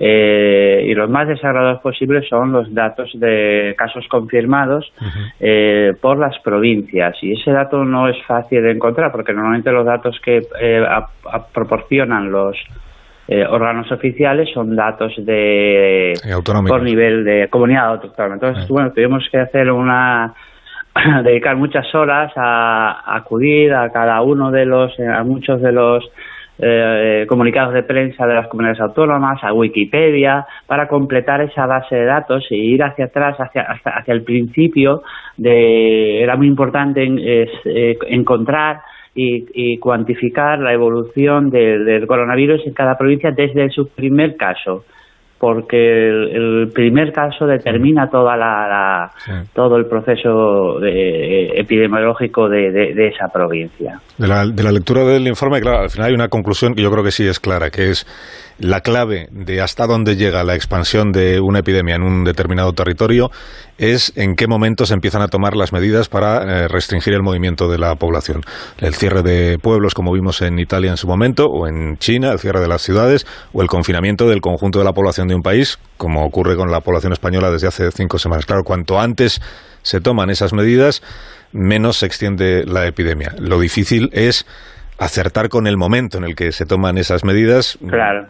Eh, y los más desagradables posibles son los datos de casos confirmados eh, por las provincias y ese dato no es fácil de encontrar porque normalmente los datos que eh, proporcionan los órganos oficiales son datos de por nivel de comunidad autónoma entonces bueno tuvimos que hacer una dedicar muchas horas a, acudir a cada uno de los, a muchos de los eh, comunicados de prensa de las comunidades autónomas, a Wikipedia, para completar esa base de datos e ir hacia atrás, hacia, hacia el principio. De, era muy importante eh, encontrar y, cuantificar la evolución del coronavirus en cada provincia desde su primer caso porque el, primer caso determina toda la, todo el proceso epidemiológico de, esa provincia. De la, de la lectura del informe, claro, al final hay una conclusión que yo creo que sí es clara, que es la clave de hasta dónde llega la expansión de una epidemia en un determinado territorio es en qué momento se empiezan a tomar las medidas para eh, restringir el movimiento de la población. El cierre de pueblos, como vimos en Italia en su momento, o en China, el cierre de las ciudades, o el confinamiento del conjunto de la población de un país, como ocurre con la población española desde hace cinco semanas. Claro, cuanto antes se toman esas medidas, menos se extiende la epidemia. Lo difícil es acertar con el momento en el que se toman esas medidas. Claro.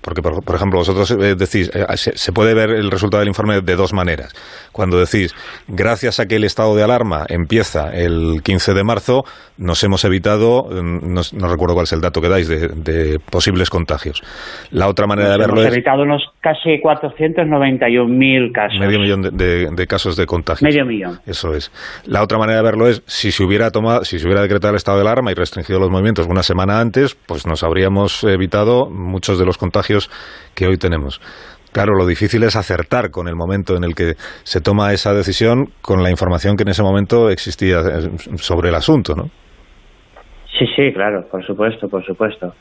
Porque, por, ejemplo, vosotros eh, decís, eh, se, puede ver el resultado del informe de dos maneras. Cuando decís, gracias a que el estado de alarma empieza el 15 de marzo, nos hemos evitado, mm, no, recuerdo cuál es el dato que dais, de, posibles contagios. La otra manera de verlo hemos evitado unos casi 491.000 casos. Medio millón de, casos de contagios. Medio millón. Eso es. La otra manera de verlo es, si se hubiera tomado, si se hubiera decretado el estado de alarma y restringido los movimientos una semana antes, pues nos habríamos evitado muchos de los contagios que hoy tenemos. Claro, lo difícil es acertar con el momento en el que se toma esa decisión con la información que en ese momento existía eh, sobre el asunto, ¿no? Sí, sí, claro, por supuesto, por supuesto.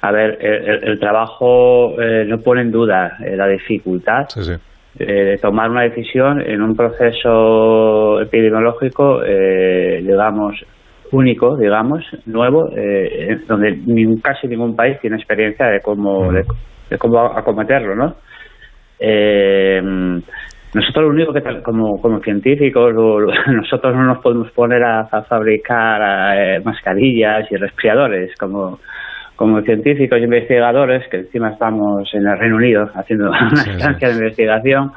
A ver, el, trabajo eh, no pone en duda eh, la dificultad de tomar una decisión en un proceso epidemiológico, digamos, único, digamos, nuevo, eh, donde casi ningún país tiene experiencia de cómo, de, cómo acometerlo, ¿no? Eh, nosotros lo único que, como, como científicos, nosotros no nos podemos poner a, fabricar eh, mascarillas y respiradores como, como científicos y investigadores, que encima estamos en el Reino Unido haciendo una estancia de investigación.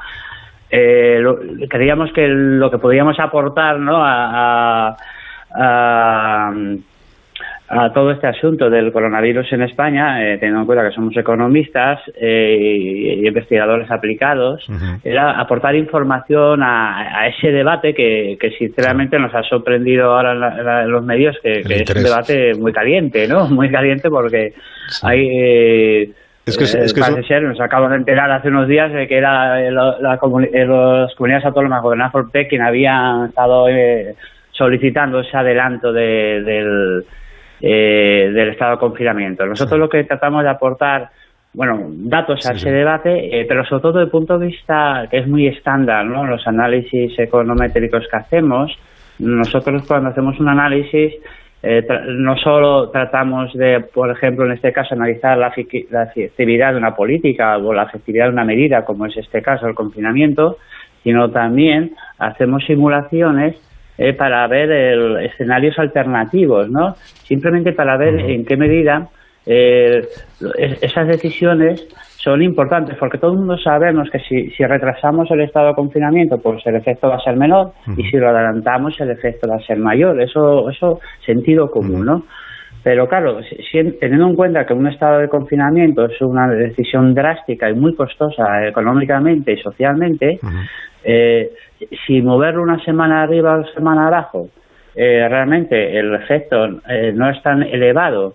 creíamos que lo que podíamos aportar ¿no? a a, a todo este asunto del coronavirus en España, eh, teniendo en cuenta que somos economistas eh, y, investigadores aplicados, era aportar información a, ese debate que, sinceramente nos ha sorprendido ahora en, los medios, que, es un debate muy caliente, ¿no? Muy caliente porque hay... Eh, es que, es que ser, nos acabamos de enterar hace unos días de que era la, las comunidades autónomas gobernadas por PEC quien habían estado solicitando ese adelanto del, eh, del estado de confinamiento. Nosotros lo que tratamos de aportar, bueno, datos a ese debate, eh, pero sobre todo desde el punto de vista que es muy estándar, ¿no? Los análisis econométricos que hacemos, nosotros cuando hacemos un análisis eh, no solo tratamos de, por ejemplo, en este caso, analizar la, la, efectividad de una política o la efectividad de una medida, como es este caso el confinamiento, sino también hacemos simulaciones eh, para ver escenarios alternativos, ¿no? Simplemente para ver en qué medida eh, esas decisiones son importantes, porque todo el mundo sabemos que si, retrasamos el estado de confinamiento, pues el efecto va a ser menor, y si lo adelantamos, el efecto va a ser mayor. Eso, eso sentido común, ¿no? Pero claro, teniendo en cuenta que un estado de confinamiento es una decisión drástica y muy costosa económicamente y socialmente, eh, si moverlo una semana arriba o una semana abajo, eh, realmente el efecto eh, no es tan elevado,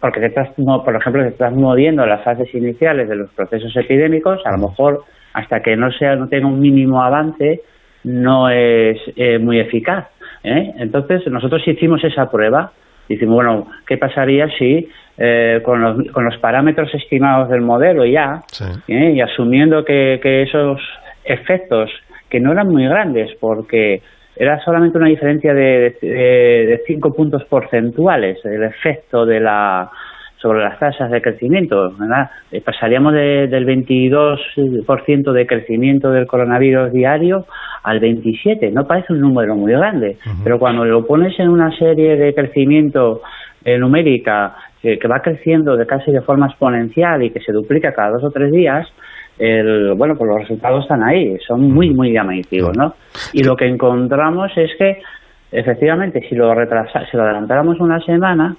porque te estás, por ejemplo, te estás moviendo las fases iniciales de los procesos epidémicos, a lo mejor hasta que no sea no tenga un mínimo avance, no es muy eficaz. Entonces, nosotros hicimos esa prueba. Decimos, bueno, ¿qué pasaría si con, los, con los parámetros estimados del modelo ya, y asumiendo que, que esos efectos que no eran muy grandes porque era solamente una diferencia de, de, cinco puntos porcentuales el efecto de la sobre las tasas de crecimiento. ¿verdad? Eh, pasaríamos del 22% de crecimiento del coronavirus diario al 27%. No parece un número muy grande, pero cuando lo pones en una serie de crecimiento eh, numérica que, que, va creciendo de casi de forma exponencial y que se duplica cada dos o tres días, el, bueno, pues los resultados están ahí, son muy, muy llamativos, ¿no? Y lo que encontramos es que, efectivamente, si lo, retrasa, si lo adelantáramos una semana,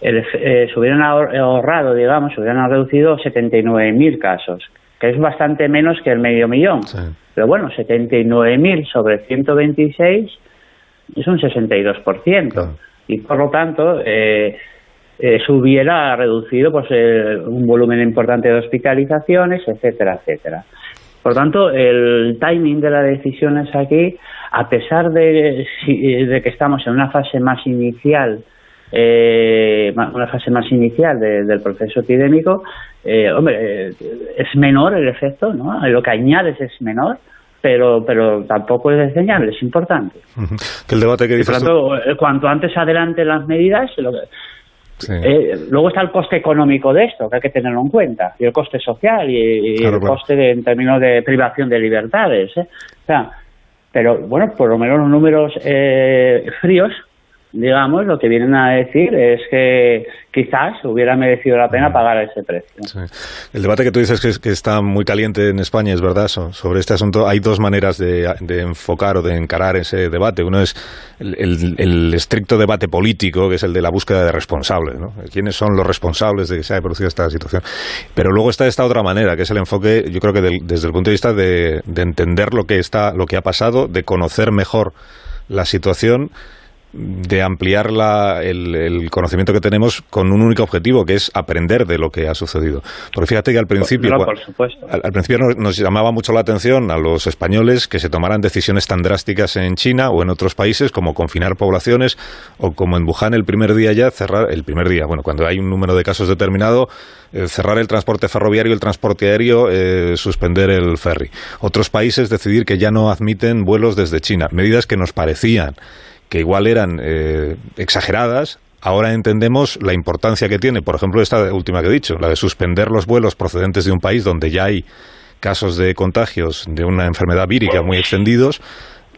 eh, se hubieran ahorrado, digamos, se hubieran reducido 79.000 casos, que es bastante menos que el medio millón. Pero bueno, 79.000 sobre 126 es un 62%. Y por lo tanto, eh, eh, se hubiera reducido pues eh, un volumen importante de hospitalizaciones, etcétera, etcétera. Por tanto, el timing de las decisiones aquí, a pesar de, de que estamos en una fase más inicial, eh, una fase más inicial del proceso epidémico, eh, hombre, es menor el efecto, ¿no? Lo que añades es menor, pero pero tampoco es desdeñable, es importante. el debate que dices Por tanto, cuanto antes adelante las medidas, lo que, eh, luego está el coste económico de esto, que hay que tenerlo en cuenta, y el coste social y, el coste en términos de privación de libertades. ¿eh? O sea, pero bueno, por lo menos los números eh, fríos digamos, lo que vienen a decir es que quizás hubiera merecido la pena pagar ese precio. El debate que tú dices que, está muy caliente en España es verdad sobre este asunto. Hay dos maneras de, enfocar o de encarar ese debate. Uno es el, estricto debate político, que es el de la búsqueda de responsables. ¿no? ¿Quiénes son los responsables de que se haya producido esta situación? Pero luego está esta otra manera, que es el enfoque, yo creo que desde el punto de vista de, de entender lo que, está, lo que ha pasado, de conocer mejor la situación de ampliar el, conocimiento que tenemos con un único objetivo, que es aprender de lo que ha sucedido. Porque fíjate que al principio, Al, principio nos, llamaba mucho la atención a los españoles que se tomaran decisiones tan drásticas en China o en otros países como confinar poblaciones o como en Wuhan el primer día ya cerrar, el primer día, bueno, cuando hay un número de casos determinado, eh, cerrar el transporte ferroviario, el transporte aéreo, eh, suspender el ferry. Otros países decidir que ya no admiten vuelos desde China, medidas que nos parecían que igual eran eh, exageradas, ahora entendemos la importancia que tiene, por ejemplo, esta última que he dicho, la de suspender los vuelos procedentes de un país donde ya hay casos de contagios de una enfermedad vírica muy extendidos,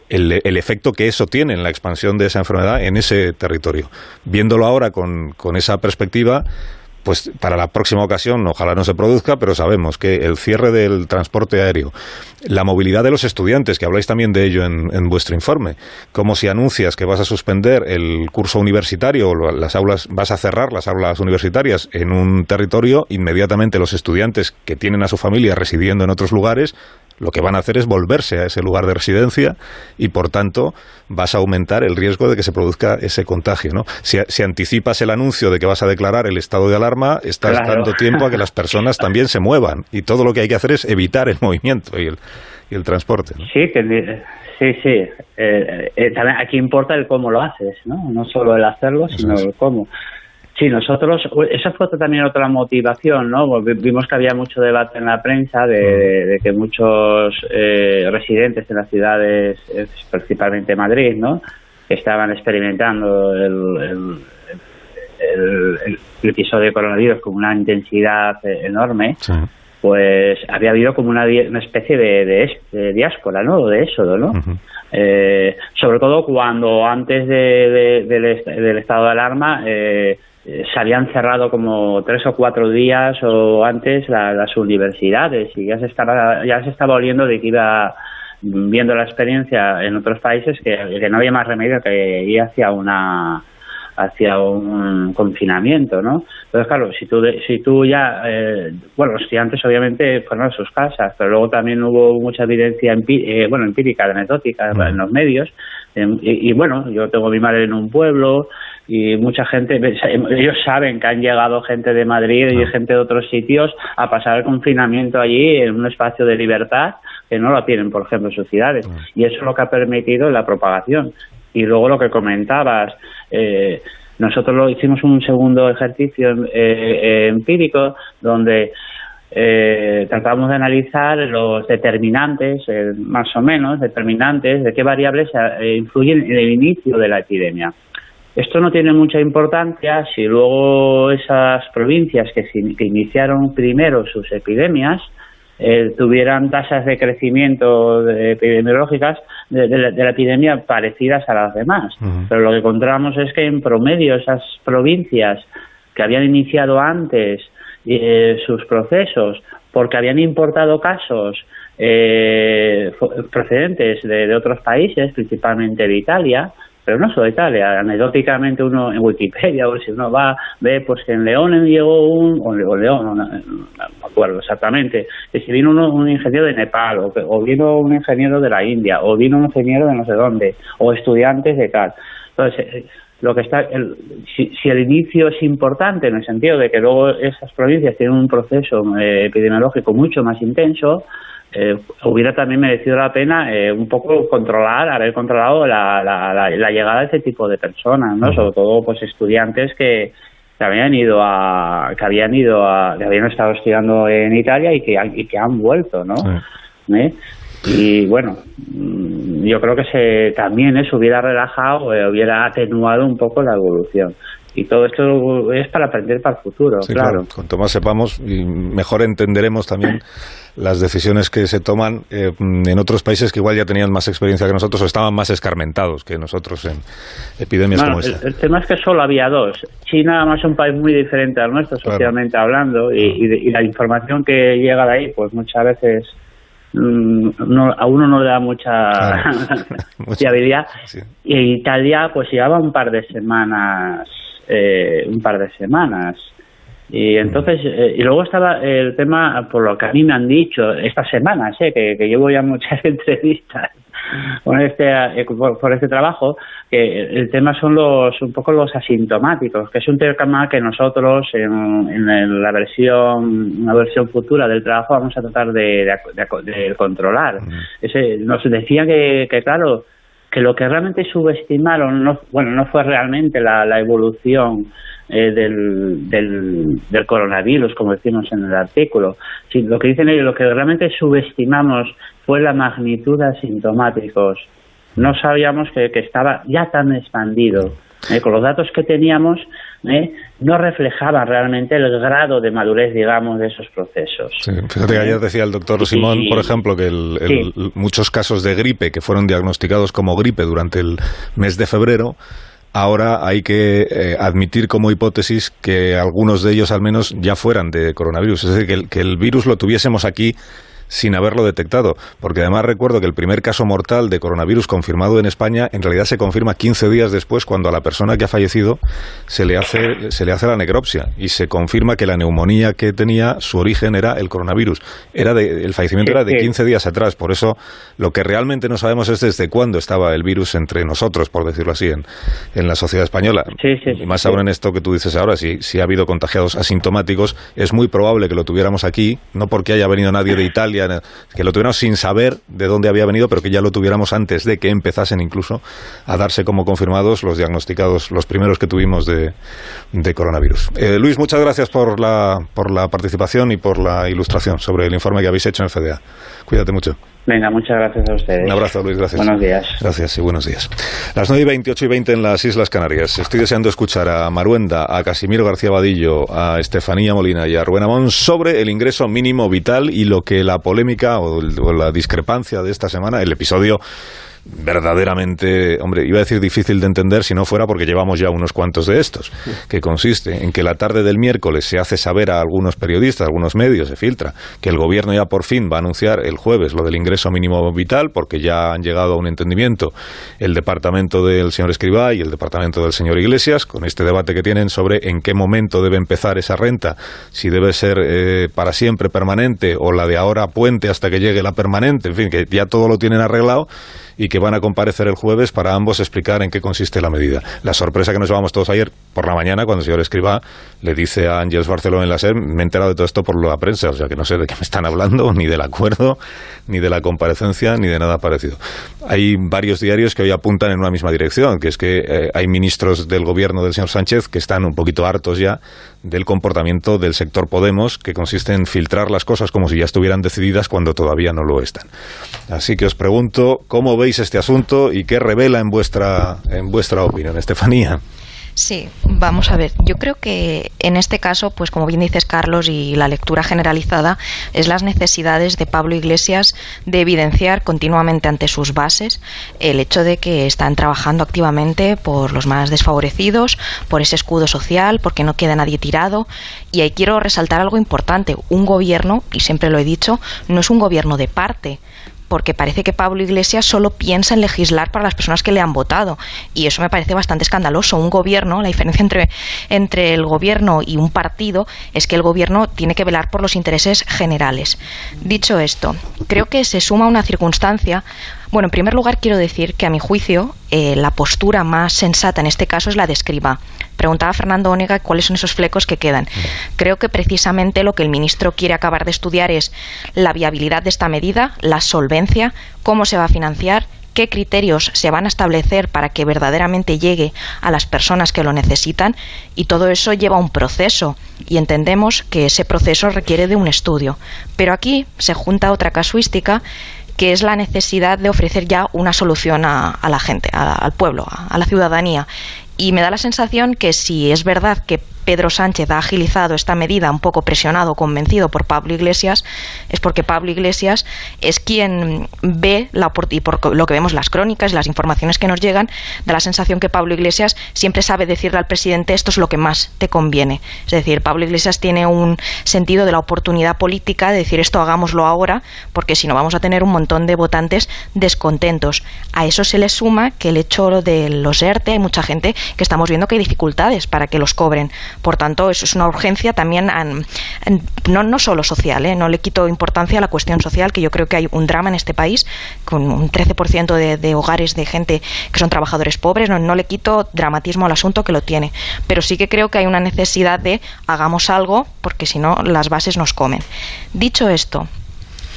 el, el, efecto que eso tiene en la expansión de esa enfermedad en ese territorio. Viéndolo ahora con, con esa perspectiva, pues para la próxima ocasión ojalá no se produzca, pero sabemos que el cierre del transporte aéreo, la movilidad de los estudiantes, que habláis también de ello en, vuestro informe, como si anuncias que vas a suspender el curso universitario o las aulas, vas a cerrar las aulas universitarias en un territorio, inmediatamente los estudiantes que tienen a su familia residiendo en otros lugares lo que van a hacer es volverse a ese lugar de residencia y, por tanto, vas a aumentar el riesgo de que se produzca ese contagio. ¿no? Si, anticipas el anuncio de que vas a declarar el estado de alarma, estás dando tiempo a que las personas también se muevan y todo lo que hay que hacer es evitar el movimiento y el, y el transporte. Sí, sí, sí. Eh, eh, aquí importa el cómo lo haces, ¿no? No solo el hacerlo, sino el cómo. Sí, nosotros, esa fue también otra motivación, ¿no? Vimos que había mucho debate en la prensa de, que muchos eh, residentes en las ciudades, principalmente Madrid, ¿no? estaban experimentando el, episodio de coronavirus con una intensidad enorme. Pues había habido como una, especie de, diáspora, ¿no? De éxodo, ¿no? Eh, sobre todo cuando antes del, estado de alarma eh, eh, se habían cerrado como tres o cuatro días o antes las universidades y ya se estaba ya se estaba oliendo de que iba viendo la experiencia en otros países que, no había más remedio que ir hacia una hacia un confinamiento, ¿no? Entonces, claro, si tú, si tú ya, eh, bueno, los estudiantes obviamente fueron a sus casas, pero luego también hubo mucha evidencia, eh, bueno, empírica, anecdótica en los medios, y, bueno, yo tengo mi madre en un pueblo, y mucha gente, ellos saben que han llegado gente de Madrid y gente de otros sitios a pasar el confinamiento allí en un espacio de libertad que no lo tienen, por ejemplo, en sus ciudades. Y eso es lo que ha permitido la propagación. Y luego lo que comentabas, eh, nosotros lo hicimos un segundo ejercicio eh, eh, empírico donde eh, tratamos de analizar los determinantes, más o menos, determinantes de qué variables influyen en el inicio de la epidemia. Esto no tiene mucha importancia si luego esas provincias que, que iniciaron primero sus epidemias eh, tuvieran tasas de crecimiento epidemiológicas de, la, epidemia parecidas a las demás. Pero lo que encontramos es que en promedio esas provincias que habían iniciado antes eh, sus procesos porque habían importado casos eh, procedentes de, otros países, principalmente de Italia, pero no solo Italia, anecdóticamente uno en Wikipedia, o si uno va, ve pues que en León llegó un, o, León, no, me acuerdo exactamente, que si vino uno, un ingeniero de Nepal, o, o vino un ingeniero de la India, o vino un ingeniero de no sé dónde, o estudiantes de tal. Entonces, eh, lo que está el, si, el inicio es importante en el sentido de que luego esas provincias tienen un proceso eh, epidemiológico mucho más intenso eh, hubiera también merecido la pena eh, un poco controlar haber controlado la, la, la, llegada de ese tipo de personas no sobre todo pues estudiantes que, que habían ido a que habían ido a que habían estado estudiando en Italia y que y que han vuelto no y bueno, yo creo que se, también eso hubiera relajado, eh, hubiera atenuado un poco la evolución. Y todo esto es para aprender para el futuro, claro. Cuanto más sepamos, y mejor entenderemos también las decisiones que se toman eh, en otros países que igual ya tenían más experiencia que nosotros o estaban más escarmentados que nosotros en epidemias como esta. El, tema es que solo había dos. China, además, es un país muy diferente al nuestro, socialmente hablando, y, y, la información que llega de ahí, pues muchas veces Mm, no, a uno no le da mucha fiabilidad. Y Italia pues llevaba un par de semanas, eh, un par de semanas. Y entonces, eh, y luego estaba el tema, por lo que a mí me han dicho estas semanas, eh, que, que llevo ya muchas entrevistas, con este, eh, por, este trabajo, que el tema son los un poco los asintomáticos, que es un tema que nosotros en, la versión una versión futura del trabajo vamos a tratar de, controlar. Ese, nos decían que, que, claro, que lo que realmente subestimaron, no, bueno, no fue realmente la, la evolución eh, del, del, coronavirus, como decimos en el artículo. Sí, lo que dicen ellos, lo que realmente subestimamos fue la magnitud de asintomáticos. No sabíamos que, que estaba ya tan expandido. Eh, con los datos que teníamos, eh, no reflejaban realmente el grado de madurez, digamos, de esos procesos. fíjate que ayer decía el doctor Simón, por ejemplo, que muchos casos de gripe que fueron diagnosticados como gripe durante el mes de febrero ahora hay que eh, admitir como hipótesis que algunos de ellos al menos ya fueran de coronavirus. Es decir, que el virus lo tuviésemos aquí sin haberlo detectado. Porque además recuerdo que el primer caso mortal de coronavirus confirmado en España en realidad se confirma 15 días después cuando a la persona que ha fallecido se le hace, se le hace la necropsia y se confirma que la neumonía que tenía su origen era el coronavirus. Era de, el fallecimiento era de 15 días atrás. Por eso lo que realmente no sabemos es desde cuándo estaba el virus entre nosotros, por decirlo así, en, en la sociedad española. y más ahora en esto que tú dices ahora, si, si ha habido contagiados asintomáticos, es muy probable que lo tuviéramos aquí, no porque haya venido nadie de Italia, que lo tuviéramos sin saber de dónde había venido, pero que ya lo tuviéramos antes de que empezasen incluso a darse como confirmados los diagnosticados, los primeros que tuvimos de, coronavirus. Eh, Luis, muchas gracias por la, por la participación y por la ilustración sobre el informe que habéis hecho en FDA. Cuídate mucho. Venga, muchas gracias a ustedes. Un abrazo, Luis, gracias. Buenos días. Gracias y buenos días. Las 9 y 28 y 20 en las Islas Canarias. Estoy deseando escuchar a Maruenda, a Casimiro García Vadillo, a Estefanía Molina y a Rubén Amón sobre el ingreso mínimo vital y lo que la polémica o la discrepancia de esta semana, el episodio verdaderamente, hombre, iba a decir difícil de entender si no fuera porque llevamos ya unos cuantos de estos, que consiste en que la tarde del miércoles se hace saber a algunos periodistas, a algunos medios, se filtra, que el gobierno ya por fin va a anunciar el jueves lo del ingreso mínimo vital, porque ya han llegado a un entendimiento el departamento del señor Escribá y el departamento del señor Iglesias, con este debate que tienen sobre en qué momento debe empezar esa renta, si debe ser eh, para siempre permanente o la de ahora puente hasta que llegue la permanente, en fin, que ya todo lo tienen arreglado y que van a comparecer el jueves para ambos explicar en qué consiste la medida. La sorpresa que nos llevamos todos ayer por la mañana, cuando el señor Escriba le dice a Ángeles Barceló en la SER, me he enterado de todo esto por la prensa, o sea que no sé de qué me están hablando, ni del acuerdo, ni de la comparecencia, ni de nada parecido. Hay varios diarios que hoy apuntan en una misma dirección, que es que eh, hay ministros del gobierno del señor Sánchez que están un poquito hartos ya del comportamiento del sector Podemos, que consiste en filtrar las cosas como si ya estuvieran decididas cuando todavía no lo están. Así que os pregunto, ¿cómo veis este asunto y qué revela en vuestra, en vuestra opinión, Estefanía? Sí, vamos a ver. Yo creo que en este caso, pues como bien dices Carlos, y la lectura generalizada es las necesidades de Pablo Iglesias de evidenciar continuamente ante sus bases el hecho de que están trabajando activamente por los más desfavorecidos, por ese escudo social, porque no queda nadie tirado. Y ahí quiero resaltar algo importante. Un gobierno, y siempre lo he dicho, no es un gobierno de parte porque parece que Pablo Iglesias solo piensa en legislar para las personas que le han votado. Y eso me parece bastante escandaloso. Un gobierno, la diferencia entre, entre el gobierno y un partido es que el gobierno tiene que velar por los intereses generales. Dicho esto, creo que se suma una circunstancia bueno, en primer lugar quiero decir que a mi juicio eh, la postura más sensata en este caso es la de escriba. Preguntaba Fernando Onega cuáles son esos flecos que quedan. Creo que precisamente lo que el ministro quiere acabar de estudiar es la viabilidad de esta medida, la solvencia, cómo se va a financiar qué criterios se van a establecer para que verdaderamente llegue a las personas que lo necesitan y todo eso lleva un proceso y entendemos que ese proceso requiere de un estudio. Pero aquí se junta otra casuística que es la necesidad de ofrecer ya una solución a, la gente, al pueblo, a la ciudadanía. Y me da la sensación que si es verdad que Pedro Sánchez ha agilizado esta medida un poco presionado, convencido por Pablo Iglesias, es porque Pablo Iglesias es quien ve, la, y por lo que vemos las crónicas las informaciones que nos llegan, da la sensación que Pablo Iglesias siempre sabe decirle al presidente esto es lo que más te conviene. Es decir, Pablo Iglesias tiene un sentido de la oportunidad política de decir esto hagámoslo ahora, porque si no vamos a tener un montón de votantes descontentos. A eso se le suma que el hecho de los ERTE, hay mucha gente que estamos viendo que hay dificultades para que los cobren por tanto, eso es una urgencia también, no, no solo social, ¿eh? no le quito importancia a la cuestión social, que yo creo que hay un drama en este país, con un 13% de, de, hogares de gente que son trabajadores pobres, no, no le quito dramatismo al asunto que lo tiene, pero sí que creo que hay una necesidad de hagamos algo, porque si no, las bases nos comen. Dicho esto,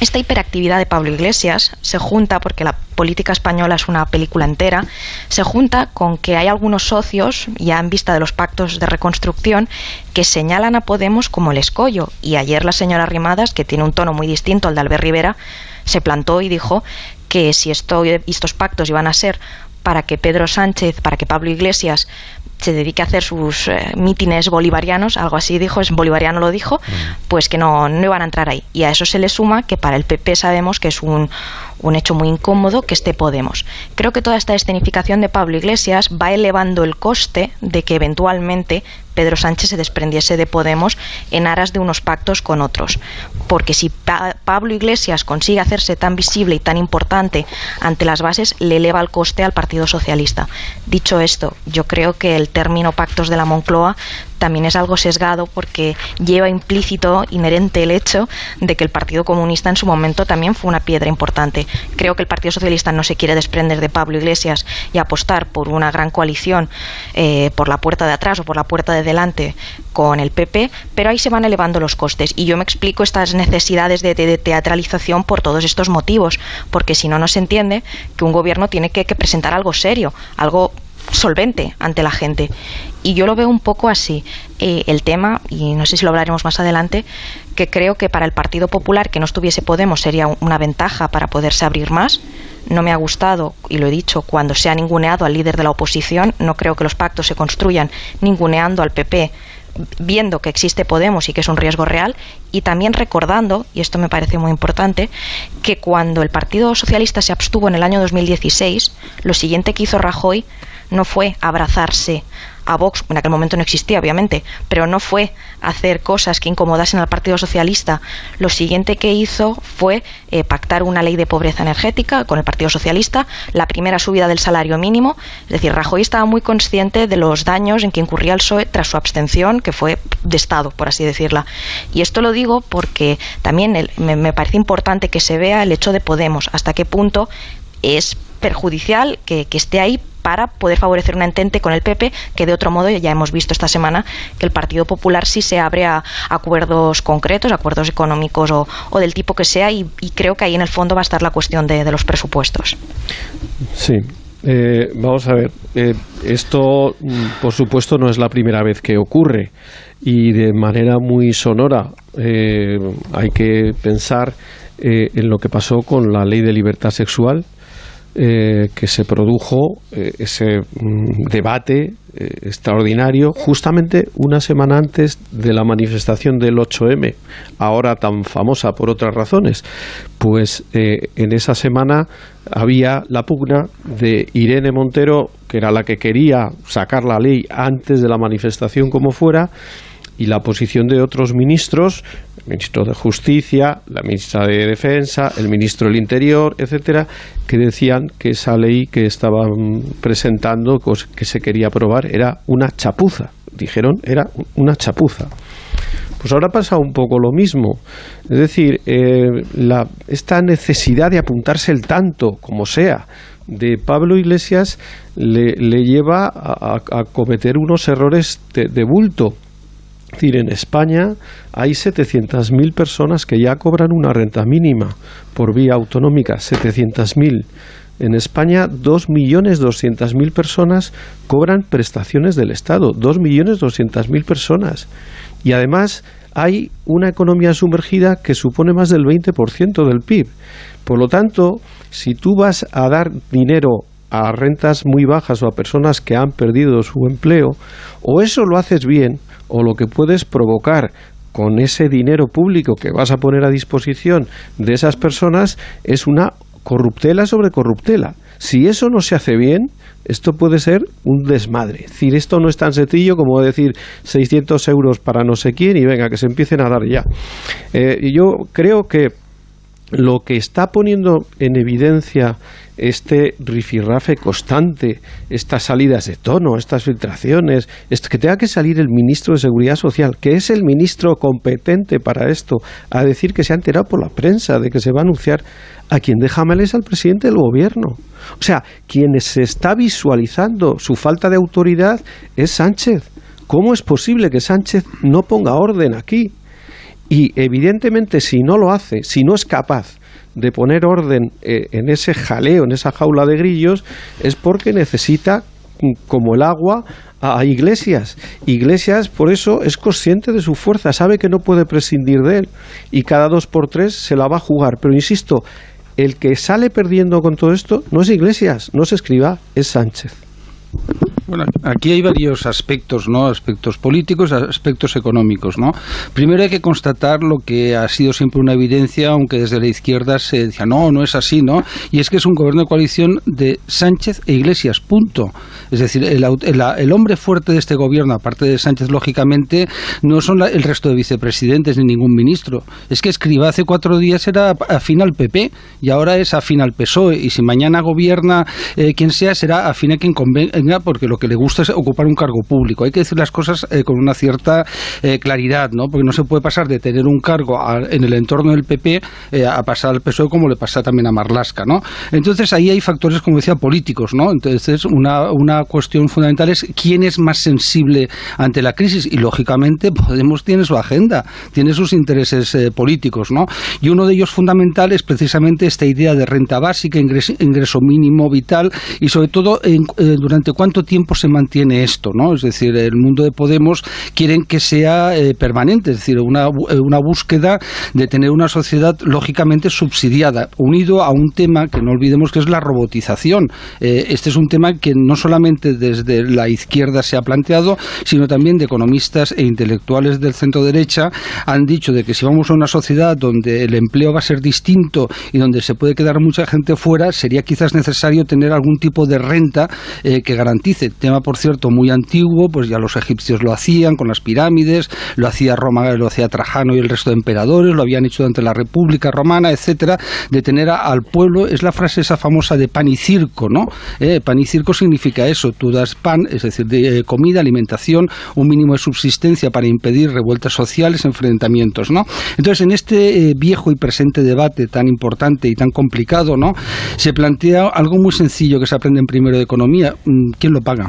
esta hiperactividad de Pablo Iglesias se junta, porque la política española es una película entera, se junta con que hay algunos socios, ya en vista de los pactos de reconstrucción, que señalan a Podemos como el escollo. Y ayer la señora Rimadas, que tiene un tono muy distinto al de Albert Rivera, se plantó y dijo que si estos pactos iban a ser para que Pedro Sánchez, para que Pablo Iglesias se dedique a hacer sus eh, mítines bolivarianos, algo así dijo, es bolivariano lo dijo, mm. pues que no, no iban a entrar ahí. Y a eso se le suma que para el PP sabemos que es un, un hecho muy incómodo que esté Podemos. Creo que toda esta escenificación de Pablo Iglesias va elevando el coste de que eventualmente Pedro Sánchez se desprendiese de Podemos en aras de unos pactos con otros. Porque si Pablo Iglesias consigue hacerse tan visible y tan importante ante las bases, le eleva el coste al Partido Socialista. Dicho esto, yo creo que el término pactos de la Moncloa también es algo sesgado porque lleva implícito, inherente el hecho de que el Partido Comunista en su momento también fue una piedra importante. Creo que el Partido Socialista no se quiere desprender de Pablo Iglesias y apostar por una gran coalición eh, por la puerta de atrás o por la puerta de delante con el PP, pero ahí se van elevando los costes. Y yo me explico estas necesidades de, teatralización por todos estos motivos, porque si no, no se entiende que un gobierno tiene que presentar algo serio, algo solvente ante la gente. Y yo lo veo un poco así. Eh, el tema, y no sé si lo hablaremos más adelante, que creo que para el Partido Popular que no estuviese Podemos sería una ventaja para poderse abrir más. No me ha gustado, y lo he dicho, cuando se ha ninguneado al líder de la oposición. No creo que los pactos se construyan ninguneando al PP viendo que existe Podemos y que es un riesgo real, y también recordando, y esto me parece muy importante, que cuando el Partido Socialista se abstuvo en el año 2016, lo siguiente que hizo Rajoy no fue abrazarse a Vox, en aquel momento no existía obviamente, pero no fue hacer cosas que incomodasen al Partido Socialista. Lo siguiente que hizo fue eh, pactar una ley de pobreza energética con el Partido Socialista, la primera subida del salario mínimo, es decir, Rajoy estaba muy consciente de los daños en que incurría el PSOE tras su abstención, que fue de Estado, por así decirla. Y esto lo digo porque también me, me parece importante que se vea el hecho de Podemos, hasta qué punto es perjudicial que, esté ahí para poder favorecer un entente con el PP, que de otro modo ya hemos visto esta semana que el Partido Popular sí se abre a acuerdos concretos, acuerdos económicos o, del tipo que sea, y, creo que ahí en el fondo va a estar la cuestión de, los presupuestos. Sí. Eh, vamos a ver, eh, esto mm, por supuesto no es la primera vez que ocurre y de manera muy sonora eh, hay que pensar en lo que pasó con la ley de libertad sexual, eh, que se produjo eh, ese mm, debate eh, extraordinario justamente una semana antes de la manifestación del 8M, ahora tan famosa por otras razones. Pues en esa semana había la pugna de Irene Montero, que era la que quería sacar la ley antes de la manifestación como fuera, y la posición de otros ministros, el ministro de Justicia, la ministra de Defensa, el ministro del Interior, etcétera, que decían que esa ley que estaban presentando, que se quería aprobar, era una chapuza. Dijeron, era una chapuza. Pues ahora pasa un poco lo mismo. Es decir, eh, esta necesidad de apuntarse el tanto, como sea, de Pablo Iglesias le, lleva a, cometer unos errores de bulto es decir, en España hay 700.000 personas que ya cobran una renta mínima por vía autonómica, 700.000. En España, 2.200.000 personas cobran prestaciones del Estado, 2.200.000 personas. Y además hay una economía sumergida que supone más del 20% del PIB. Por lo tanto, si tú vas a dar dinero a rentas muy bajas o a personas que han perdido su empleo, o eso lo haces bien, o lo que puedes provocar con ese dinero público que vas a poner a disposición de esas personas es una corruptela sobre corruptela. Si eso no se hace bien, esto puede ser un desmadre. Es decir, esto no es tan sencillo como decir 600 euros para no sé quién y venga, que se empiecen a dar ya. Eh, yo creo que lo que está poniendo en evidencia este rifirrafe constante, estas salidas de tono, estas filtraciones, que tenga que salir el ministro de Seguridad Social, que es el ministro competente para esto, a decir que se ha enterado por la prensa de que se va a anunciar a quien deja mal es al presidente del gobierno. O sea, quien se está visualizando su falta de autoridad es Sánchez. ¿Cómo es posible que Sánchez no ponga orden aquí? Y evidentemente si no lo hace, si no es capaz de poner orden eh, en ese jaleo, en esa jaula de grillos, es porque necesita, mm, como el agua, a Iglesias. Iglesias, por eso, es consciente de su fuerza, sabe que no puede prescindir de él y cada dos por tres se la va a jugar. Pero insisto, el que sale perdiendo con todo esto no es Iglesias, no se escriba, es Sánchez. Bueno, aquí hay varios aspectos, ¿no? Aspectos políticos, aspectos económicos, ¿no? Primero hay que constatar lo que ha sido siempre una evidencia, aunque desde la izquierda se decía, no, no es así, ¿no? Y es que es un gobierno de coalición de Sánchez e Iglesias, punto. Es decir, el, el, hombre fuerte de este gobierno, aparte de Sánchez, lógicamente, no son el resto de vicepresidentes ni ningún ministro. Es que Escriba hace cuatro días era afín al PP y ahora es afín al PSOE. Y si mañana gobierna eh, quien sea, será afín a quien convenga, porque lo que le gusta es ocupar un cargo público. Hay que decir las cosas eh, con una cierta eh, claridad, ¿no? Porque no se puede pasar de tener un cargo en el entorno del PP a pasar al PSOE como le pasa también a Marlasca, ¿no? Entonces ahí hay factores, como decía, políticos, ¿no? Entonces una, una cuestión fundamental es quién es más sensible ante la crisis y lógicamente Podemos tiene su agenda, tiene sus intereses eh, políticos, ¿no? Y uno de ellos fundamental es precisamente esta idea de renta básica, ingreso, mínimo vital y sobre todo eh, durante cuánto tiempo se mantiene esto, ¿no? Es decir, el mundo de Podemos quieren que sea eh, permanente, es decir, una, una búsqueda de tener una sociedad lógicamente subsidiada, unido a un tema que no olvidemos que es la robotización. este es un tema que no solamente desde la izquierda se ha planteado, sino también de economistas e intelectuales del centro derecha han dicho de que si vamos a una sociedad donde el empleo va a ser distinto y donde se puede quedar mucha gente fuera, sería quizás necesario tener algún tipo de renta eh, que garantice. Tema, por cierto, muy antiguo, pues ya los egipcios lo hacían con las pirámides, lo hacía Roma, lo hacía Trajano y el resto de emperadores, lo habían hecho durante la República Romana, etcétera, de tener al pueblo, es la frase esa famosa de pan y circo, ¿no? Eh, pan y circo significa eso, tú das pan, es decir, de eh, comida, alimentación, un mínimo de subsistencia para impedir revueltas sociales, enfrentamientos, ¿no? Entonces, en este eh, viejo y presente debate tan importante y tan complicado, ¿no? Se plantea algo muy sencillo que se aprende en primero de economía. Mm, ¿Quién lo paga?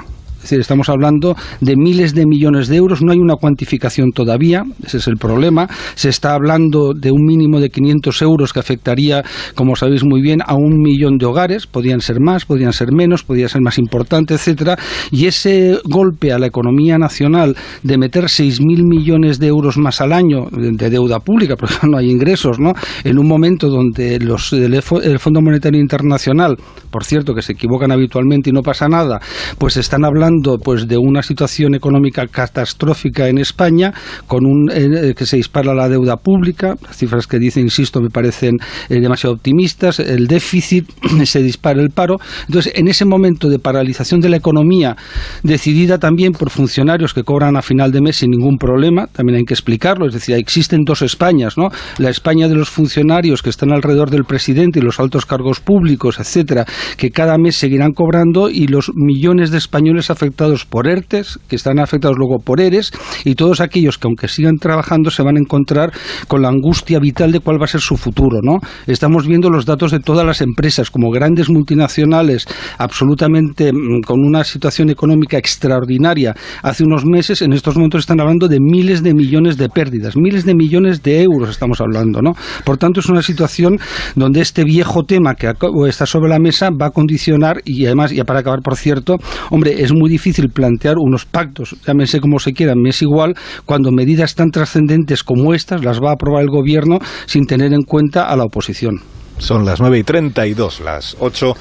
Es decir, estamos hablando de miles de millones de euros, no hay una cuantificación todavía, ese es el problema. Se está hablando de un mínimo de 500 euros que afectaría, como sabéis muy bien, a un millón de hogares, podían ser más, podían ser menos, podía ser más importante, etcétera, y ese golpe a la economía nacional de meter 6.000 millones de euros más al año de deuda pública, porque no hay ingresos, ¿no? En un momento donde los, el, el Fondo Monetario Internacional, por cierto, que se equivocan habitualmente y no pasa nada, pues están hablando pues de una situación económica catastrófica en España, con un eh, que se dispara la deuda pública, las cifras que dice, insisto, me parecen eh, demasiado optimistas, el déficit, se dispara el paro. Entonces, en ese momento de paralización de la economía, decidida también por funcionarios que cobran a final de mes sin ningún problema, también hay que explicarlo, es decir, existen dos Españas, ¿no? La España de los funcionarios que están alrededor del presidente y los altos cargos públicos, etcétera, que cada mes seguirán cobrando y los millones de españoles afectados por ERTES, que están afectados luego por ERES, y todos aquellos que aunque sigan trabajando se van a encontrar con la angustia vital de cuál va a ser su futuro, ¿no? Estamos viendo los datos de todas las empresas como grandes multinacionales absolutamente mm, con una situación económica extraordinaria hace unos meses, en estos momentos están hablando de miles de millones de pérdidas, miles de millones de euros estamos hablando, ¿no? Por tanto, es una situación donde este viejo tema que está sobre la mesa va a condicionar y además, ya para acabar, por cierto, hombre, es muy difícil plantear unos pactos, llámense como se quieran, me es igual, cuando medidas tan trascendentes como estas las va a aprobar el gobierno sin tener en cuenta a la oposición. Son las 9 y 32, las 8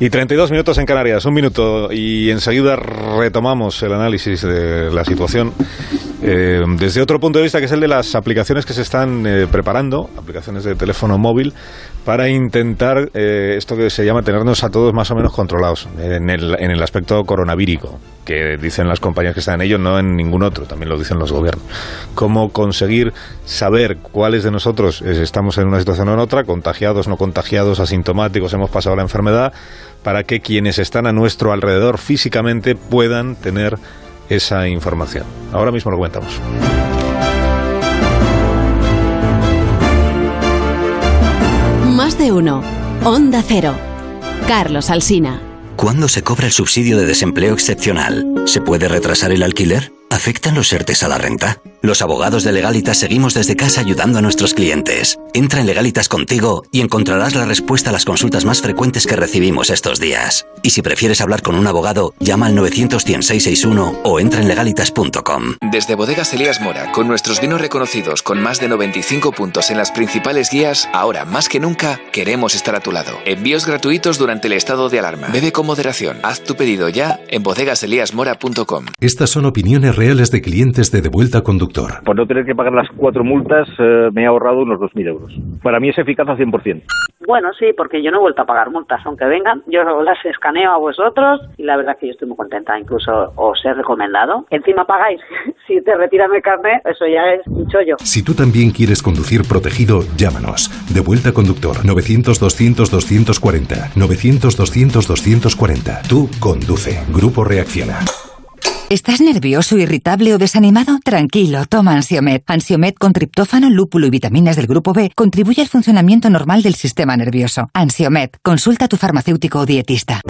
y 32 minutos en Canarias. Un minuto y enseguida retomamos el análisis de la situación eh, desde otro punto de vista, que es el de las aplicaciones que se están eh, preparando, aplicaciones de teléfono móvil, para intentar eh, esto que se llama tenernos a todos más o menos controlados en el, aspecto coronavírico, que dicen las compañías que están en ello, no en ningún otro, también lo dicen los gobiernos. Cómo conseguir saber cuáles de nosotros estamos en una situación o en otra, contagiados, no contagiados, asintomáticos, hemos pasado la enfermedad, para que quienes están a nuestro alrededor físicamente puedan tener esa información. Ahora mismo lo comentamos. De uno. Onda Cero. Carlos Alsina. ¿Cuándo se cobra el subsidio de desempleo excepcional? ¿Se puede retrasar el alquiler? ¿Afectan los ERTES a la renta? Los abogados de Legalitas seguimos desde casa ayudando a nuestros clientes. Entra en Legalitas contigo y encontrarás la respuesta a las consultas más frecuentes que recibimos estos días. Y si prefieres hablar con un abogado, llama al 900 o entra en legalitas.com. Desde Bodegas Elías Mora, con nuestros vinos reconocidos con más de 95 puntos en las principales guías, ahora más que nunca queremos estar a tu lado. Envíos gratuitos durante el estado de alarma. Bebe con moderación. Haz tu pedido ya en bodegaseliasmora.com. Estas son opiniones reales de clientes de Devuelta Conductor. Por no tener que pagar las cuatro multas, eh, me he ahorrado unos 2.000 euros. Para mí es eficaz al 100%. Bueno, sí, porque yo no he vuelto a pagar multas, aunque vengan, yo las escaneo a vosotros y la verdad que yo estoy muy contenta, incluso os he recomendado. Encima pagáis, si te retiran el carnet, eso ya es un chollo. Si tú también quieres conducir protegido, llámanos. De vuelta conductor, 900-200-240. 900-200-240. Tú conduce. Grupo Reacciona. ¿Estás nervioso, irritable o desanimado? Tranquilo, toma Ansiomet. Ansiomet con triptófano, lúpulo y vitaminas del grupo B contribuye al funcionamiento normal del sistema nervioso. Ansiomet, consulta a tu farmacéutico o dietista.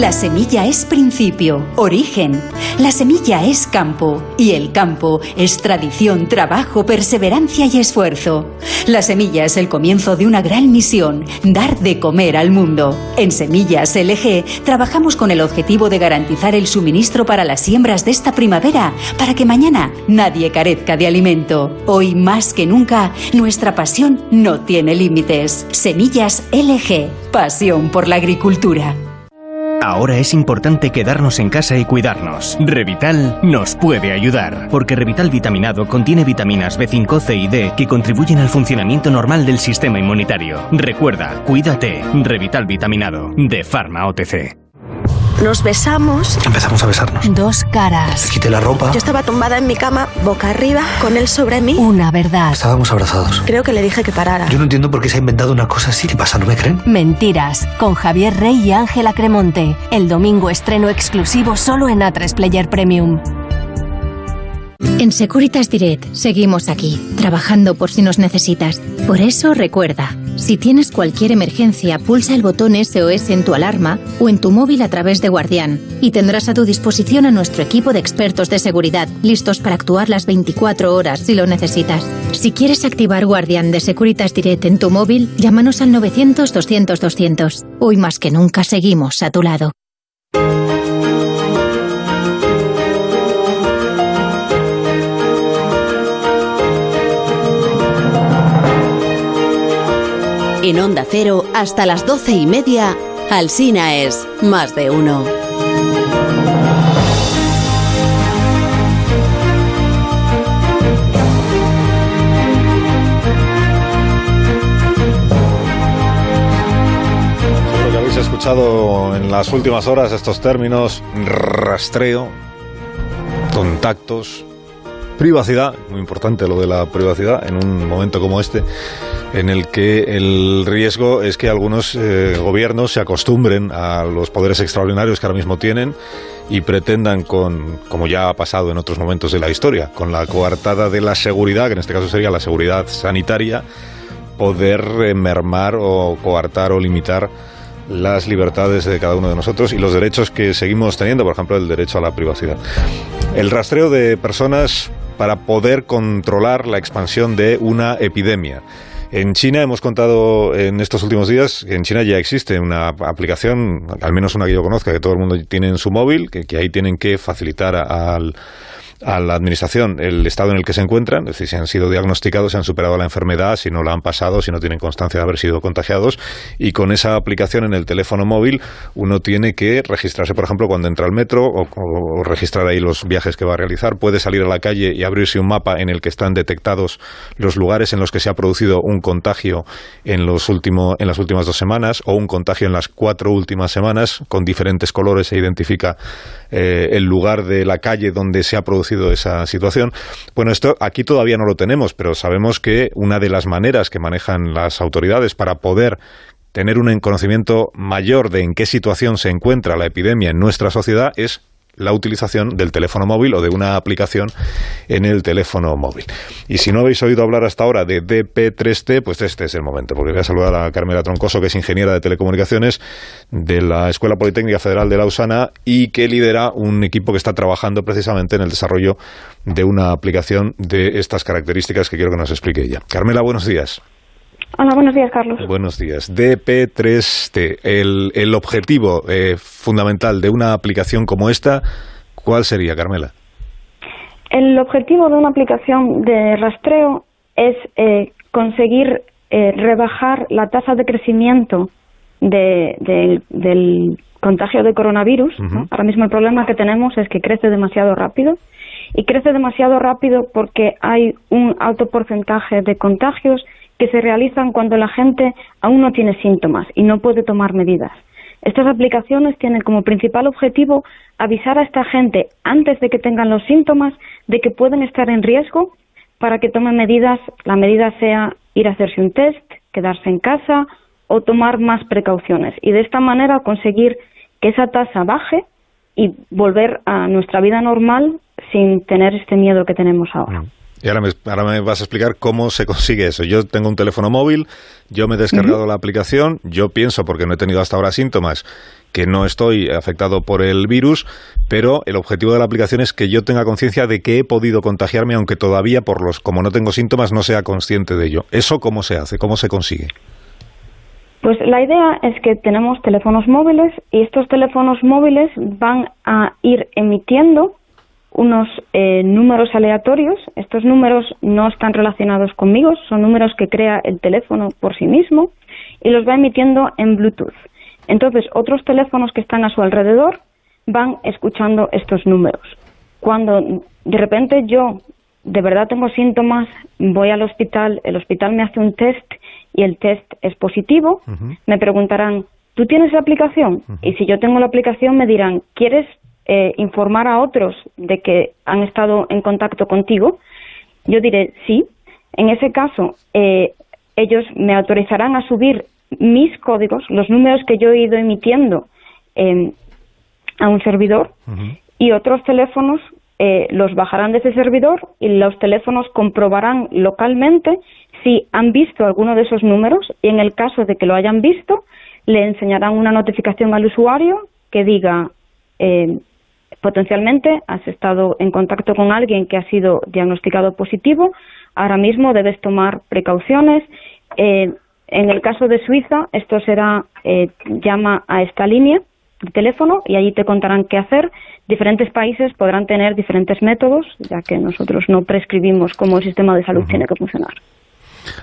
La semilla es principio, origen. La semilla es campo. Y el campo es tradición, trabajo, perseverancia y esfuerzo. La semilla es el comienzo de una gran misión, dar de comer al mundo. En Semillas LG trabajamos con el objetivo de garantizar el suministro para las siembras de esta primavera, para que mañana nadie carezca de alimento. Hoy más que nunca, nuestra pasión no tiene límites. Semillas LG, pasión por la agricultura. Ahora es importante quedarnos en casa y cuidarnos. Revital nos puede ayudar, porque Revital vitaminado contiene vitaminas B5, C y D que contribuyen al funcionamiento normal del sistema inmunitario. Recuerda, cuídate. Revital vitaminado de Pharma OTC. Nos besamos. Empezamos a besarnos. Dos caras. quité la ropa. Yo estaba tumbada en mi cama, boca arriba, con él sobre mí. Una verdad. Estábamos abrazados. Creo que le dije que parara. Yo no entiendo por qué se ha inventado una cosa así. ¿Qué pasa? ¿No me creen? Mentiras. Con Javier Rey y Ángela Cremonte. El domingo estreno exclusivo solo en A3 Player Premium. En Securitas Direct seguimos aquí, trabajando por si nos necesitas. Por eso recuerda, Si tienes cualquier emergencia, pulsa el botón SOS en tu alarma o en tu móvil a través de Guardián y tendrás a tu disposición a nuestro equipo de expertos de seguridad, listos para actuar las 24 horas si lo necesitas. Si quieres activar Guardián de Securitas Direct en tu móvil, llámanos al 900-200-200. Hoy más que nunca seguimos a tu lado. En Onda Cero, hasta las doce y media, Alsina es más de uno. Habéis escuchado en las últimas horas estos términos rastreo, contactos, privacidad, muy importante lo de la privacidad en un momento como este en el que el riesgo es que algunos eh, gobiernos se acostumbren a los poderes extraordinarios que ahora mismo tienen y pretendan con, como ya ha pasado en otros momentos de la historia, con la coartada de la seguridad, que en este caso sería la seguridad sanitaria, poder eh, mermar o coartar o limitar las libertades de cada uno de nosotros y los derechos que seguimos teniendo, por ejemplo, el derecho a la privacidad. El rastreo de personas para poder controlar la expansión de una epidemia. En China hemos contado en estos últimos días que en China ya existe una aplicación, al menos una que yo conozca, que todo el mundo tiene en su móvil, que, que ahí tienen que facilitar al a la administración el estado en el que se encuentran, es decir, si han sido diagnosticados, si han superado la enfermedad, si no la han pasado, si no tienen constancia de haber sido contagiados. Y con esa aplicación en el teléfono móvil, uno tiene que registrarse, por ejemplo, cuando entra al metro o, registrar ahí los viajes que va a realizar. Puede salir a la calle y abrirse un mapa en el que están detectados los lugares en los que se ha producido un contagio en, los último, en las últimas dos semanas o un contagio en las cuatro últimas semanas. Con diferentes colores se identifica eh, el lugar de la calle donde se ha producido esa situación. Bueno, esto aquí todavía no lo tenemos, pero sabemos que una de las maneras que manejan las autoridades para poder tener un conocimiento mayor de en qué situación se encuentra la epidemia en nuestra sociedad es la utilización del teléfono móvil o de una aplicación en el teléfono móvil. Y si no habéis oído hablar hasta ahora de DP3T, pues este es el momento, porque voy a saludar a Carmela Troncoso, que es ingeniera de telecomunicaciones de la Escuela Politécnica Federal de Lausana y que lidera un equipo que está trabajando precisamente en el desarrollo de una aplicación de estas características que quiero que nos explique ella. Carmela, buenos días. Hola, buenos días, Carlos. Buenos días. DP3T, el, el objetivo eh, fundamental de una aplicación como esta, ¿cuál sería, Carmela? El objetivo de una aplicación de rastreo es eh, conseguir eh, rebajar la tasa de crecimiento de, de, del contagio de coronavirus. ¿no? Ahora mismo el problema que tenemos es que crece demasiado rápido y crece demasiado rápido porque hay un alto porcentaje de contagios que se realizan cuando la gente aún no tiene síntomas y no puede tomar medidas. Estas aplicaciones tienen como principal objetivo avisar a esta gente antes de que tengan los síntomas de que pueden estar en riesgo para que tomen medidas. La medida sea ir a hacerse un test, quedarse en casa o tomar más precauciones y de esta manera conseguir que esa tasa baje y volver a nuestra vida normal sin tener este miedo que tenemos ahora. Y ahora me, ahora me, vas a explicar cómo se consigue eso. Yo tengo un teléfono móvil, yo me he descargado uh -huh. la aplicación, yo pienso, porque no he tenido hasta ahora síntomas, que no estoy afectado por el virus, pero el objetivo de la aplicación es que yo tenga conciencia de que he podido contagiarme, aunque todavía, por los, como no tengo síntomas, no sea consciente de ello. ¿Eso cómo se hace? ¿Cómo se consigue? Pues la idea es que tenemos teléfonos móviles y estos teléfonos móviles van a ir emitiendo unos eh, números aleatorios. Estos números no están relacionados conmigo, son números que crea el teléfono por sí mismo y los va emitiendo en Bluetooth. Entonces, otros teléfonos que están a su alrededor van escuchando estos números. Cuando de repente yo de verdad tengo síntomas, voy al hospital, el hospital me hace un test y el test es positivo, uh -huh. me preguntarán, ¿tú tienes la aplicación? Uh -huh. Y si yo tengo la aplicación me dirán, ¿quieres eh, informar a otros de que han estado en contacto contigo? Yo diré sí. En ese caso, eh, ellos me autorizarán a subir mis códigos, los números que yo he ido emitiendo eh, a un servidor uh -huh. y otros teléfonos eh, los bajarán de ese servidor y los teléfonos comprobarán localmente si han visto alguno de esos números y en el caso de que lo hayan visto, le enseñarán una notificación al usuario que diga eh, potencialmente has estado en contacto con alguien que ha sido diagnosticado positivo, ahora mismo debes tomar precauciones. Eh, en el caso de Suiza, esto será eh, llama a esta línea de teléfono y allí te contarán qué hacer. Diferentes países podrán tener diferentes métodos, ya que nosotros no prescribimos cómo el sistema de salud tiene que funcionar.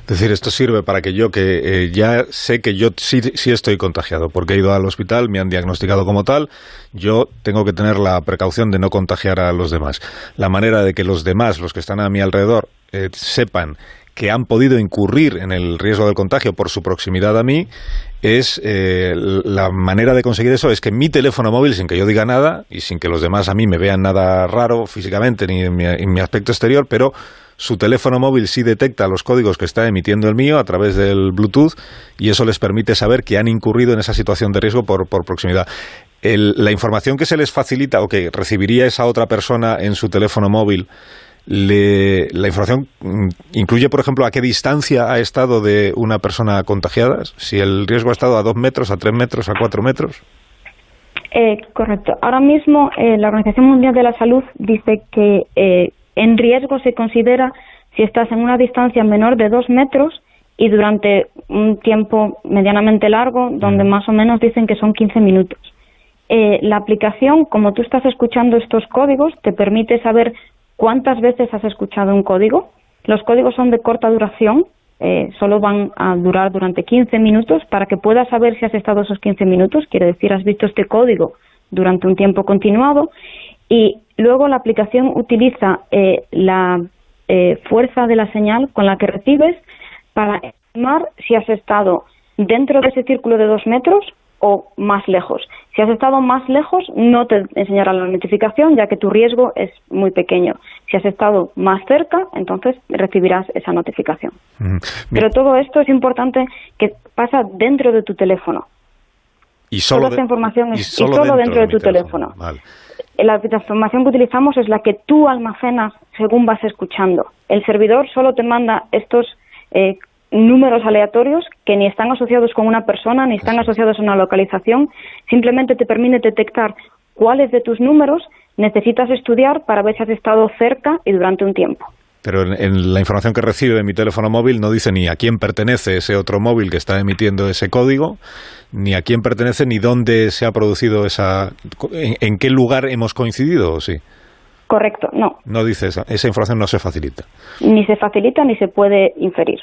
Es decir, esto sirve para que yo, que eh, ya sé que yo sí, sí, estoy contagiado, porque he ido al hospital, me han diagnosticado como tal, yo tengo que tener la precaución de no contagiar a los demás. La manera de que los demás, los que están a mi alrededor, eh, sepan que han podido incurrir en el riesgo del contagio por su proximidad a mí es eh, la manera de conseguir eso es que mi teléfono móvil, sin que yo diga nada y sin que los demás a mí me vean nada raro físicamente ni en mi aspecto exterior, pero su teléfono móvil sí detecta los códigos que está emitiendo el mío a través del Bluetooth y eso les permite saber que han incurrido en esa situación de riesgo por, proximidad. la información que se les facilita o que recibiría esa otra persona en su teléfono móvil, la información mm, incluye, por ejemplo, a qué distancia ha estado de una persona contagiada, si el riesgo ha estado a dos metros, a tres metros, a cuatro metros. Eh, correcto. Ahora mismo eh, la Organización Mundial de la Salud dice que eh, en riesgo se considera si estás en una distancia menor de dos metros y durante un tiempo medianamente largo, donde más o menos dicen que son 15 minutos. Eh, la aplicación, como tú estás escuchando estos códigos, te permite saber cuántas veces has escuchado un código. Los códigos son de corta duración, eh, solo van a durar durante 15 minutos para que puedas saber si has estado esos 15 minutos, quiere decir, has visto este código durante un tiempo continuado y luego la aplicación utiliza eh, la eh, fuerza de la señal con la que recibes para estimar si has estado dentro de ese círculo de dos metros o más lejos. Si has estado más lejos, no te enseñará la notificación, ya que tu riesgo es muy pequeño. Si has estado más cerca, entonces recibirás esa notificación. Pero todo esto es importante que pasa dentro de tu teléfono. Y solo Toda esta información es, y solo, dentro, de, tu teléfono la información que utilizamos es la que tú almacenas según vas escuchando. El servidor solo te manda estos eh, números aleatorios que ni están asociados con una persona ni están asociados a una localización, simplemente te permite detectar cuáles de tus números necesitas estudiar para ver si has estado cerca y durante un tiempo. Pero en, la información que recibe de mi teléfono móvil no dice ni a quién pertenece ese otro móvil que está emitiendo ese código, ni a quién pertenece, ni dónde se ha producido esa... en, qué lugar hemos coincidido, ¿o sí? Correcto, no. No dice esa, esa información no se facilita. Ni se facilita ni se puede inferir.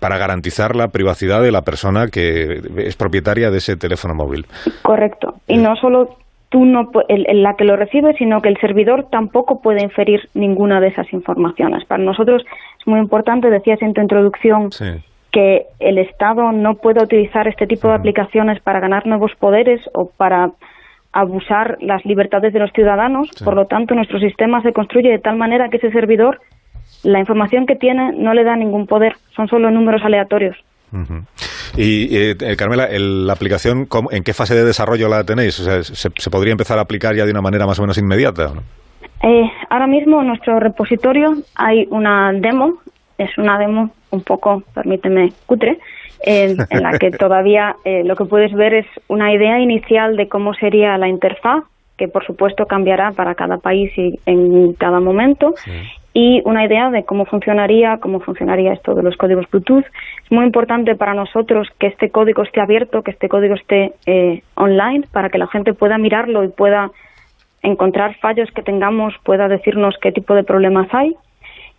Para garantizar la privacidad de la persona que es propietaria de ese teléfono móvil. Correcto. Y no solo tú no el, la que lo recibe, sino que el servidor tampoco puede inferir ninguna de esas informaciones. Para nosotros es muy importante, decías en tu introducción, que el Estado no pueda utilizar este tipo de aplicaciones para ganar nuevos poderes o para abusar las libertades de los ciudadanos. Por lo tanto, nuestro sistema se construye de tal manera que ese servidor, la información que tiene, no le da ningún poder, son solo números aleatorios. Y eh, Carmela, la aplicación, ¿en qué fase de desarrollo la tenéis? O sea, ¿se, podría empezar a aplicar ya de una manera más o menos inmediata? Eh, ahora mismo en nuestro repositorio hay una demo, es una demo un poco, permíteme, cutre, en la que todavía eh, lo que puedes ver es una idea inicial de cómo sería la interfaz, que por supuesto cambiará para cada país y en cada momento, y una idea de cómo funcionaría, cómo funcionaría esto de los códigos Bluetooth. Es muy importante para nosotros que este código esté abierto, que este código esté eh, online, para que la gente pueda mirarlo y pueda encontrar fallos que tengamos, pueda decirnos qué tipo de problemas hay.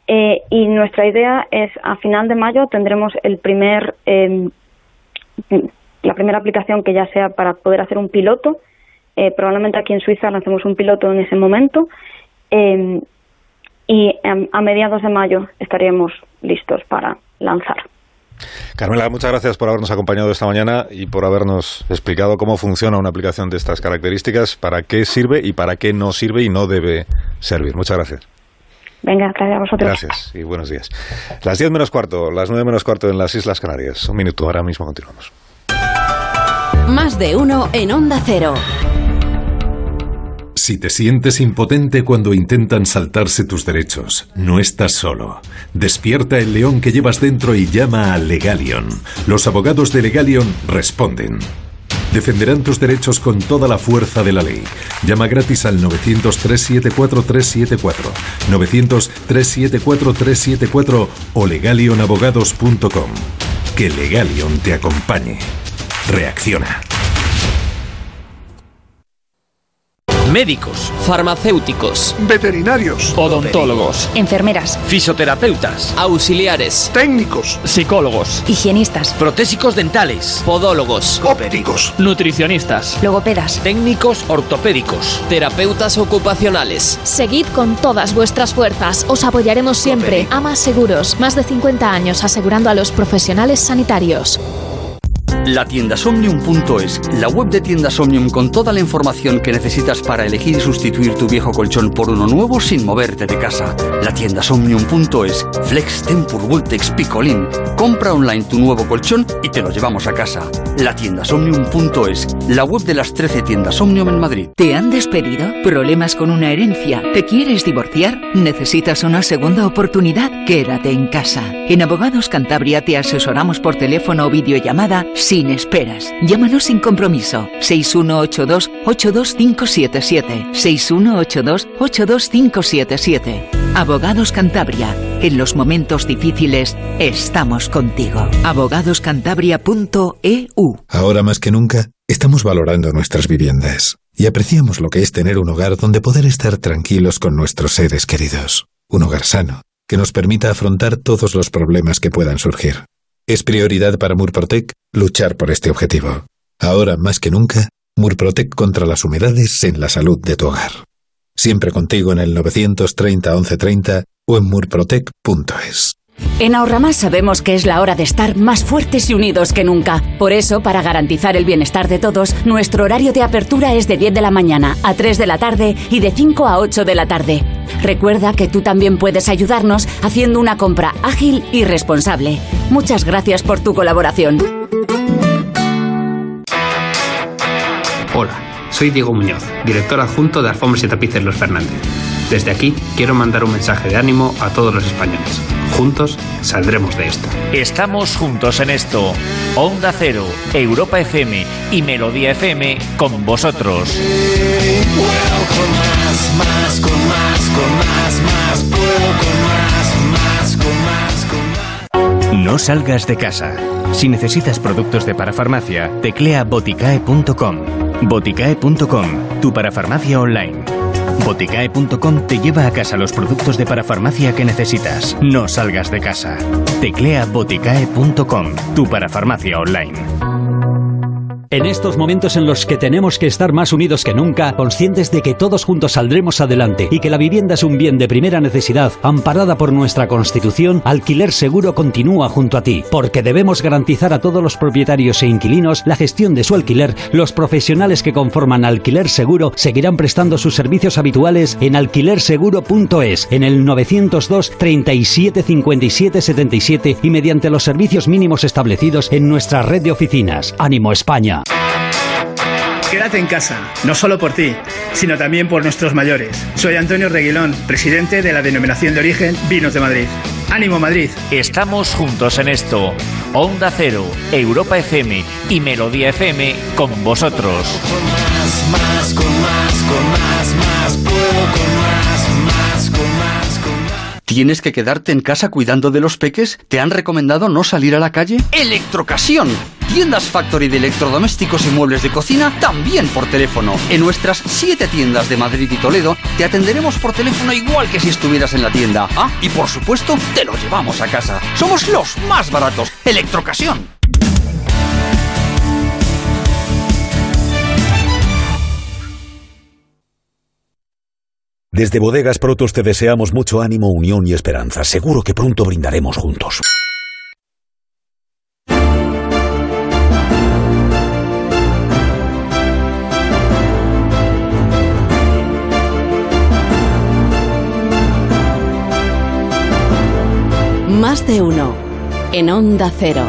Eh, y nuestra idea es a final de mayo tendremos el primer em, la primera aplicación que ya sea para poder hacer un piloto. Eh, probablemente aquí en Suiza lancemos un piloto en ese momento. Y em, a mediados de mayo estaríamos listos para lanzar. Carmela, muchas gracias por habernos acompañado esta mañana y por habernos explicado cómo funciona una aplicación de estas características, para qué sirve y para qué no sirve y no debe servir. Muchas gracias. Venga, gracias a vosotros. Gracias y buenos días. Las 10 menos cuarto, las 9 menos cuarto en las Islas Canarias. Un minuto, ahora mismo continuamos. Más de uno en Onda Cero. Si te sientes impotente cuando intentan saltarse tus derechos, no estás solo. Despierta el león que llevas dentro y llama a Legalion. Los abogados de Legalion responden. Defenderán tus derechos con toda la fuerza de la ley. Llama gratis al 900-374-374, 900-374-374 o legalionabogados.com. Que Legalion te acompañe. Reacciona. Médicos, farmacéuticos, veterinarios, odontólogos, enfermeras, fisioterapeutas, auxiliares, técnicos, psicólogos, higienistas, protésicos dentales, podólogos, ópticos, nutricionistas, logopedas, técnicos ortopédicos, terapeutas ocupacionales. Seguid con todas vuestras fuerzas. Os apoyaremos siempre. Amas Seguros, más de 50 años asegurando a los profesionales sanitarios. La tiendasomnium.es, la web de tiendas Omnium con toda la información que necesitas para elegir y sustituir tu viejo colchón por uno nuevo sin moverte de casa. La tiendasomnium.es, Flex, Tempur, Vultex, Picolín. Compra online tu nuevo colchón y te lo llevamos a casa. La tiendasomnium.es, la web de las 13 tiendas Omnium en Madrid. ¿Te han despedido? ¿Problemas con una herencia? ¿Te quieres divorciar? ¿Necesitas una segunda oportunidad? Quédate en casa. En Abogados Cantabria te asesoramos por teléfono o videollamada sin esperas. Llámanos sin compromiso. 618282577. 618282577. Abogados Cantabria. En los momentos difíciles estamos contigo. Abogadoscantabria.eu. Ahora más que nunca, estamos valorando nuestras viviendas y apreciamos lo que es tener un hogar donde poder estar tranquilos con nuestros seres queridos. Un hogar sano, que nos permita afrontar todos los problemas que puedan surgir. Es prioridad para Murprotec luchar por este objetivo. Ahora más que nunca, Murprotec contra las humedades en la salud de tu hogar. Siempre contigo en el 930 1130 o en murprotec.es. En Ahorramás sabemos que es la hora de estar más fuertes y unidos que nunca. Por eso, para garantizar el bienestar de todos, nuestro horario de apertura es de 10 de la mañana a 3 de la tarde y de 5 a 8 de la tarde. Recuerda que tú también puedes ayudarnos haciendo una compra ágil y responsable. Muchas gracias por tu colaboración. Hola, soy Diego Muñoz, director adjunto de Alfombras y Tapices Los Fernández. Desde aquí quiero mandar un mensaje de ánimo a todos los españoles. Juntos saldremos de esta. Estamos juntos en esto. Onda Cero, Europa FM y Melodía FM con vosotros. Puedo con más, más, con más, con más, más. Puedo con más, más, con más, con más. No salgas de casa. Si necesitas productos de parafarmacia, teclea boticae.com. Boticae.com, tu parafarmacia online. Boticae.com te lleva a casa los productos de parafarmacia que necesitas. No salgas de casa. Teclea boticae.com, tu parafarmacia online. En estos momentos en los que tenemos que estar más unidos que nunca, conscientes de que todos juntos saldremos adelante y que la vivienda es un bien de primera necesidad, amparada por nuestra Constitución, Alquiler Seguro continúa junto a ti, porque debemos garantizar a todos los propietarios e inquilinos la gestión de su alquiler. Los profesionales que conforman Alquiler Seguro seguirán prestando sus servicios habituales en alquilerseguro.es, en el 902 37 57 77 y mediante los servicios mínimos establecidos en nuestra red de oficinas. Ánimo España. Quédate en casa, no solo por ti, sino también por nuestros mayores. Soy Antonio Reguilón, presidente de la denominación de origen Vinos de Madrid. ¡Ánimo Madrid! Estamos juntos en esto. Onda Cero, Europa FM y Melodía FM con vosotros. Más, más, con más, con más, más. Con más, más, con más, con más. ¿Tienes que quedarte en casa cuidando de los peques? ¿Te han recomendado no salir a la calle? ¡Electrocasión! Tiendas Factory de electrodomésticos y muebles de cocina también por teléfono. En nuestras siete tiendas de Madrid y Toledo te atenderemos por teléfono igual que si estuvieras en la tienda. Ah, y por supuesto, te lo llevamos a casa. Somos los más baratos. Electrocasión. Desde Bodegas Protos te deseamos mucho ánimo, unión y esperanza. Seguro que pronto brindaremos juntos. Más de uno. En Onda Cero.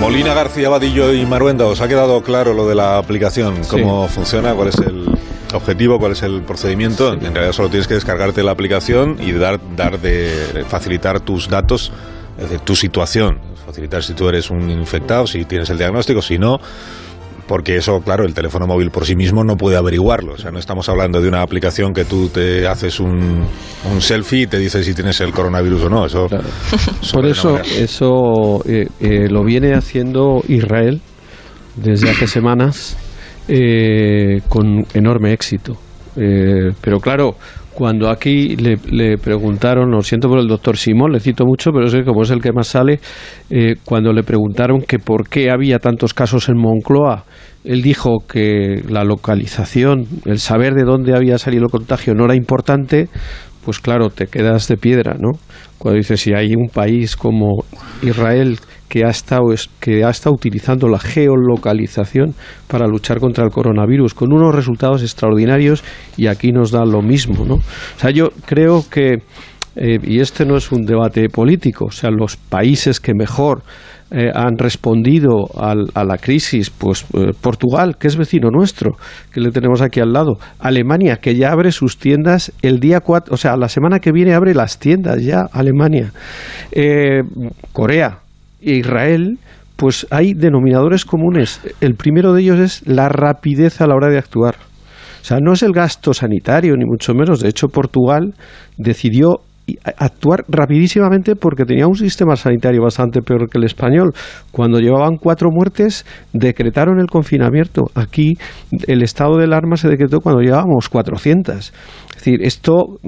Molina García Vadillo y Maruenda, ¿os ha quedado claro lo de la aplicación? ¿Cómo funciona? ¿Cuál es el objetivo? ¿Cuál es el procedimiento? En realidad solo tienes que descargarte la aplicación y dar, dar de facilitar tus datos, es decir, tu situación. Facilitar si tú eres un infectado, si tienes el diagnóstico, si no porque eso, claro, el teléfono móvil por sí mismo no puede averiguarlo. O sea, no estamos hablando de una aplicación que tú te haces un, un selfie y te dice si tienes el coronavirus o no. Eso, Por eso, eso eh, eh, lo viene haciendo Israel desde hace semanas eh, con enorme éxito. Eh, pero claro, cuando aquí le, le, preguntaron, lo siento por el doctor Simón, le cito mucho, pero es que como es el que más sale, eh, cuando le preguntaron que por qué había tantos casos en Moncloa, él dijo que la localización, el saber de dónde había salido el contagio no era importante, pues claro, te quedas de piedra, ¿no? Cuando dices, si hay un país como Israel que ha estado que ha estado utilizando la geolocalización para luchar contra el coronavirus con unos resultados extraordinarios y aquí nos da lo mismo, ¿no? O sea, yo creo que eh, y este no es un debate político, o sea, los países que mejor eh, han respondido al, a la crisis, pues eh, Portugal, que es vecino nuestro, que le tenemos aquí al lado, Alemania, que ya abre sus tiendas el día 4, o sea, la semana que viene abre las tiendas ya, Alemania, eh, Corea, Israel, pues hay denominadores comunes. El primero de ellos es la rapidez a la hora de actuar. O sea, no es el gasto sanitario, ni mucho menos. De hecho, Portugal decidió actuar rapidísimamente porque tenía un sistema sanitario bastante peor que el español. Cuando llevaban cuatro muertes, decretaron el confinamiento. Aquí el estado del arma se decretó cuando llevábamos 400. Es decir, esto,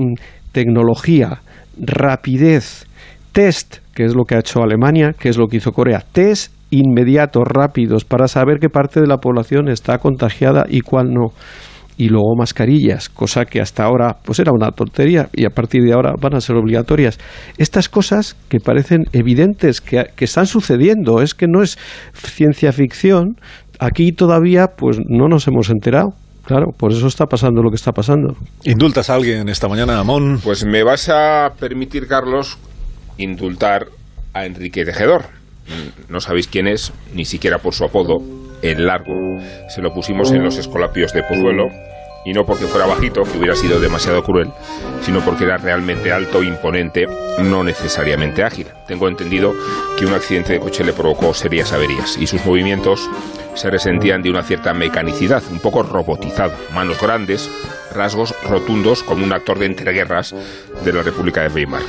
tecnología, rapidez, test, que es lo que ha hecho Alemania, que es lo que hizo Corea, test inmediatos, rápidos, para saber qué parte de la población está contagiada y cuál no y luego mascarillas, cosa que hasta ahora pues era una tontería y a partir de ahora van a ser obligatorias. Estas cosas que parecen evidentes, que, que están sucediendo, es que no es ciencia ficción, aquí todavía pues no nos hemos enterado. Claro, por eso está pasando lo que está pasando. ¿Indultas a alguien esta mañana, Amón? Pues me vas a permitir, Carlos, indultar a Enrique Tejedor. No sabéis quién es, ni siquiera por su apodo, el largo. Se lo pusimos en los escolapios de Pozuelo y no porque fuera bajito, que hubiera sido demasiado cruel, sino porque era realmente alto, imponente, no necesariamente ágil. Tengo entendido que un accidente de coche le provocó serias averías y sus movimientos se resentían de una cierta mecanicidad, un poco robotizado, manos grandes, rasgos rotundos como un actor de entreguerras de la República de Weimar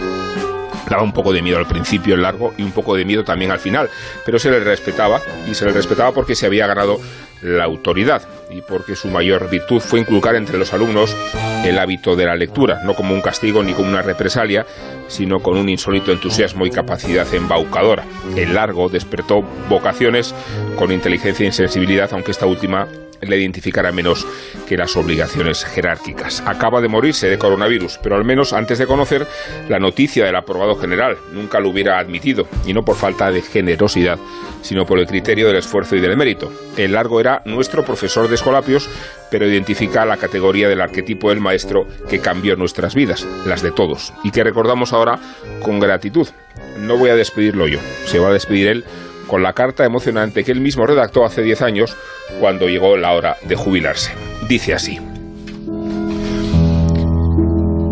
daba un poco de miedo al principio, el largo, y un poco de miedo también al final, pero se le respetaba, y se le respetaba porque se había ganado la autoridad y porque su mayor virtud fue inculcar entre los alumnos el hábito de la lectura, no como un castigo ni como una represalia, sino con un insólito entusiasmo y capacidad embaucadora. El largo despertó vocaciones con inteligencia y sensibilidad, aunque esta última le identificara menos que las obligaciones jerárquicas. Acaba de morirse de coronavirus, pero al menos antes de conocer la noticia del aprobado general, nunca lo hubiera admitido, y no por falta de generosidad, sino por el criterio del esfuerzo y del mérito. El largo era nuestro profesor de escolapios, pero identifica la categoría del arquetipo del maestro que cambió nuestras vidas, las de todos, y que recordamos ahora con gratitud. No voy a despedirlo yo, se va a despedir él con la carta emocionante que él mismo redactó hace 10 años cuando llegó la hora de jubilarse. Dice así.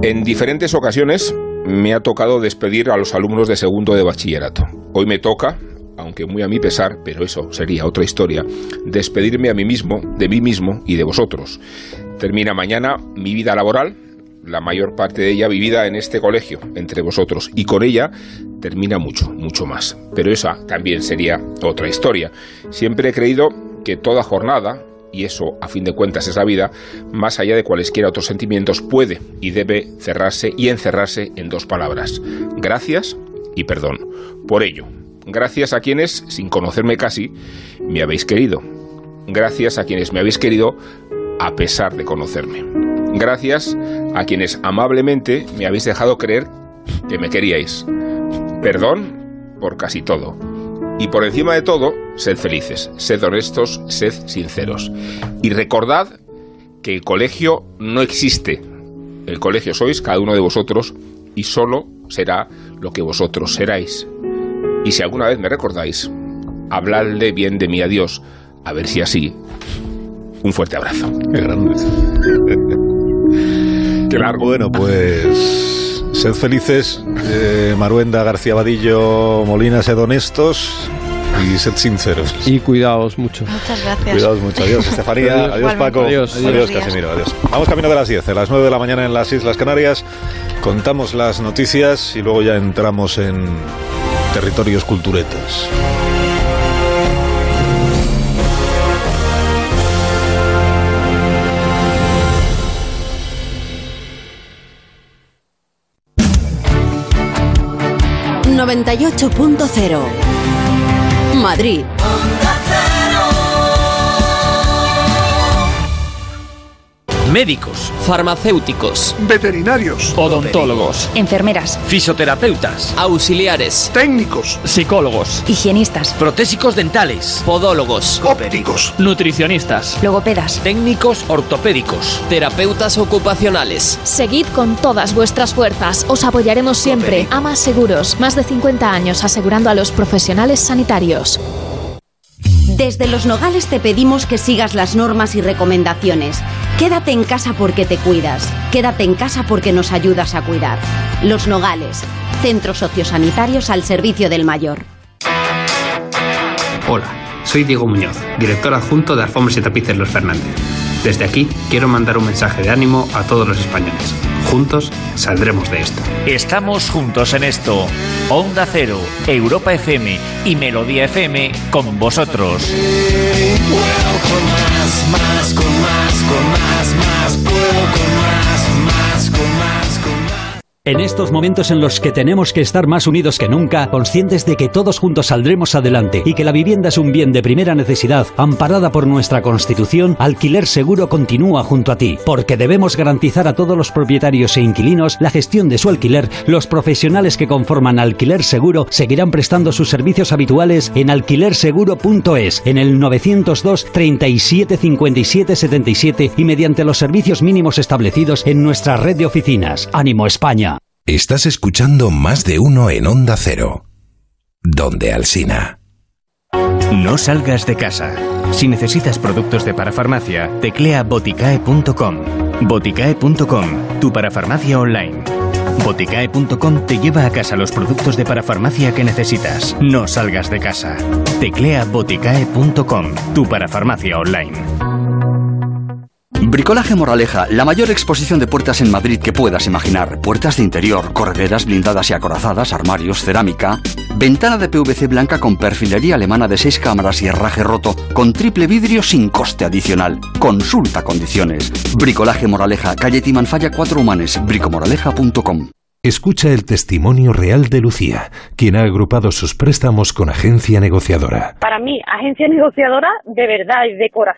En diferentes ocasiones me ha tocado despedir a los alumnos de segundo de bachillerato. Hoy me toca, aunque muy a mi pesar, pero eso sería otra historia, despedirme a mí mismo, de mí mismo y de vosotros. Termina mañana mi vida laboral, la mayor parte de ella vivida en este colegio, entre vosotros, y con ella termina mucho, mucho más. Pero esa también sería otra historia. Siempre he creído que toda jornada, y eso a fin de cuentas es la vida, más allá de cualesquiera otros sentimientos, puede y debe cerrarse y encerrarse en dos palabras. Gracias y perdón. Por ello, gracias a quienes, sin conocerme casi, me habéis querido. Gracias a quienes me habéis querido a pesar de conocerme. Gracias a quienes amablemente me habéis dejado creer que me queríais. Perdón por casi todo. Y por encima de todo, sed felices, sed honestos, sed sinceros. Y recordad que el colegio no existe. El colegio sois cada uno de vosotros y solo será lo que vosotros seráis. Y si alguna vez me recordáis, habladle bien de mí a Dios, a ver si así. Un fuerte abrazo. Qué grande. Qué largo. Bueno, pues sed felices, eh, Maruenda, García Vadillo, Molina, sed honestos y sed sinceros. Y cuidaos mucho. Muchas gracias. Cuidaos mucho. Adiós, Estefanía. Adiós. Paco. Adiós. Casimiro. Adiós. Vamos camino de las 10, a las 9 de la mañana en las Islas Canarias. Contamos las noticias y luego ya entramos en territorios culturetas. 98.0 Madrid. Médicos, farmacéuticos, veterinarios, odontólogos, Enfermeras, fisioterapeutas, auxiliares, técnicos, psicólogos, higienistas, protésicos dentales, podólogos, ópticos, nutricionistas, logopedas, técnicos ortopédicos, terapeutas ocupacionales. Seguid con todas vuestras fuerzas. Os apoyaremos siempre. Amas Seguros. Más de 50 años asegurando a los profesionales sanitarios. Desde Los Nogales te pedimos que sigas las normas y recomendaciones. Quédate en casa porque te cuidas. Quédate en casa porque nos ayudas a cuidar. Los Nogales, centros sociosanitarios al servicio del mayor. Hola, soy Diego Muñoz, director adjunto de Alfombras y Tapices Los Fernández. Desde aquí quiero mandar un mensaje de ánimo a todos los españoles. Juntos saldremos de esta. Estamos juntos en esto. Onda Cero, Europa FM y Melodía FM con vosotros. Más, con más, con más, más. Más, más, En estos momentos en los que tenemos que estar más unidos que nunca, conscientes de que todos juntos saldremos adelante y que la vivienda es un bien de primera necesidad, amparada por nuestra Constitución, Alquiler Seguro continúa junto a ti, porque debemos garantizar a todos los propietarios e inquilinos la gestión de su alquiler. Los profesionales que conforman Alquiler Seguro seguirán prestando sus servicios habituales en alquilerseguro.es, en el 902 37 57 77 y mediante los servicios mínimos establecidos en nuestra red de oficinas. Ánimo España. Estás escuchando más de uno en Onda Cero. Donde Alsina. No salgas de casa. Si necesitas productos de parafarmacia, teclea boticae.com. Boticae.com, tu parafarmacia online. Boticae.com te lleva a casa los productos de parafarmacia que necesitas. No salgas de casa. Teclea boticae.com, tu parafarmacia online. Bricolaje Moraleja, la mayor exposición de puertas en Madrid que puedas imaginar. Puertas de interior, correderas blindadas y acorazadas, armarios, cerámica. Ventana de PVC blanca con perfilería alemana de 6 cámaras y herraje roto, con triple vidrio sin coste adicional. Consulta condiciones. Bricolaje Moraleja, calle Timanfaya 4 Humanes, bricomoraleja.com. Escucha el testimonio real de Lucía, quien ha agrupado sus préstamos con agencia negociadora. Para mí, agencia negociadora de verdad y de corazón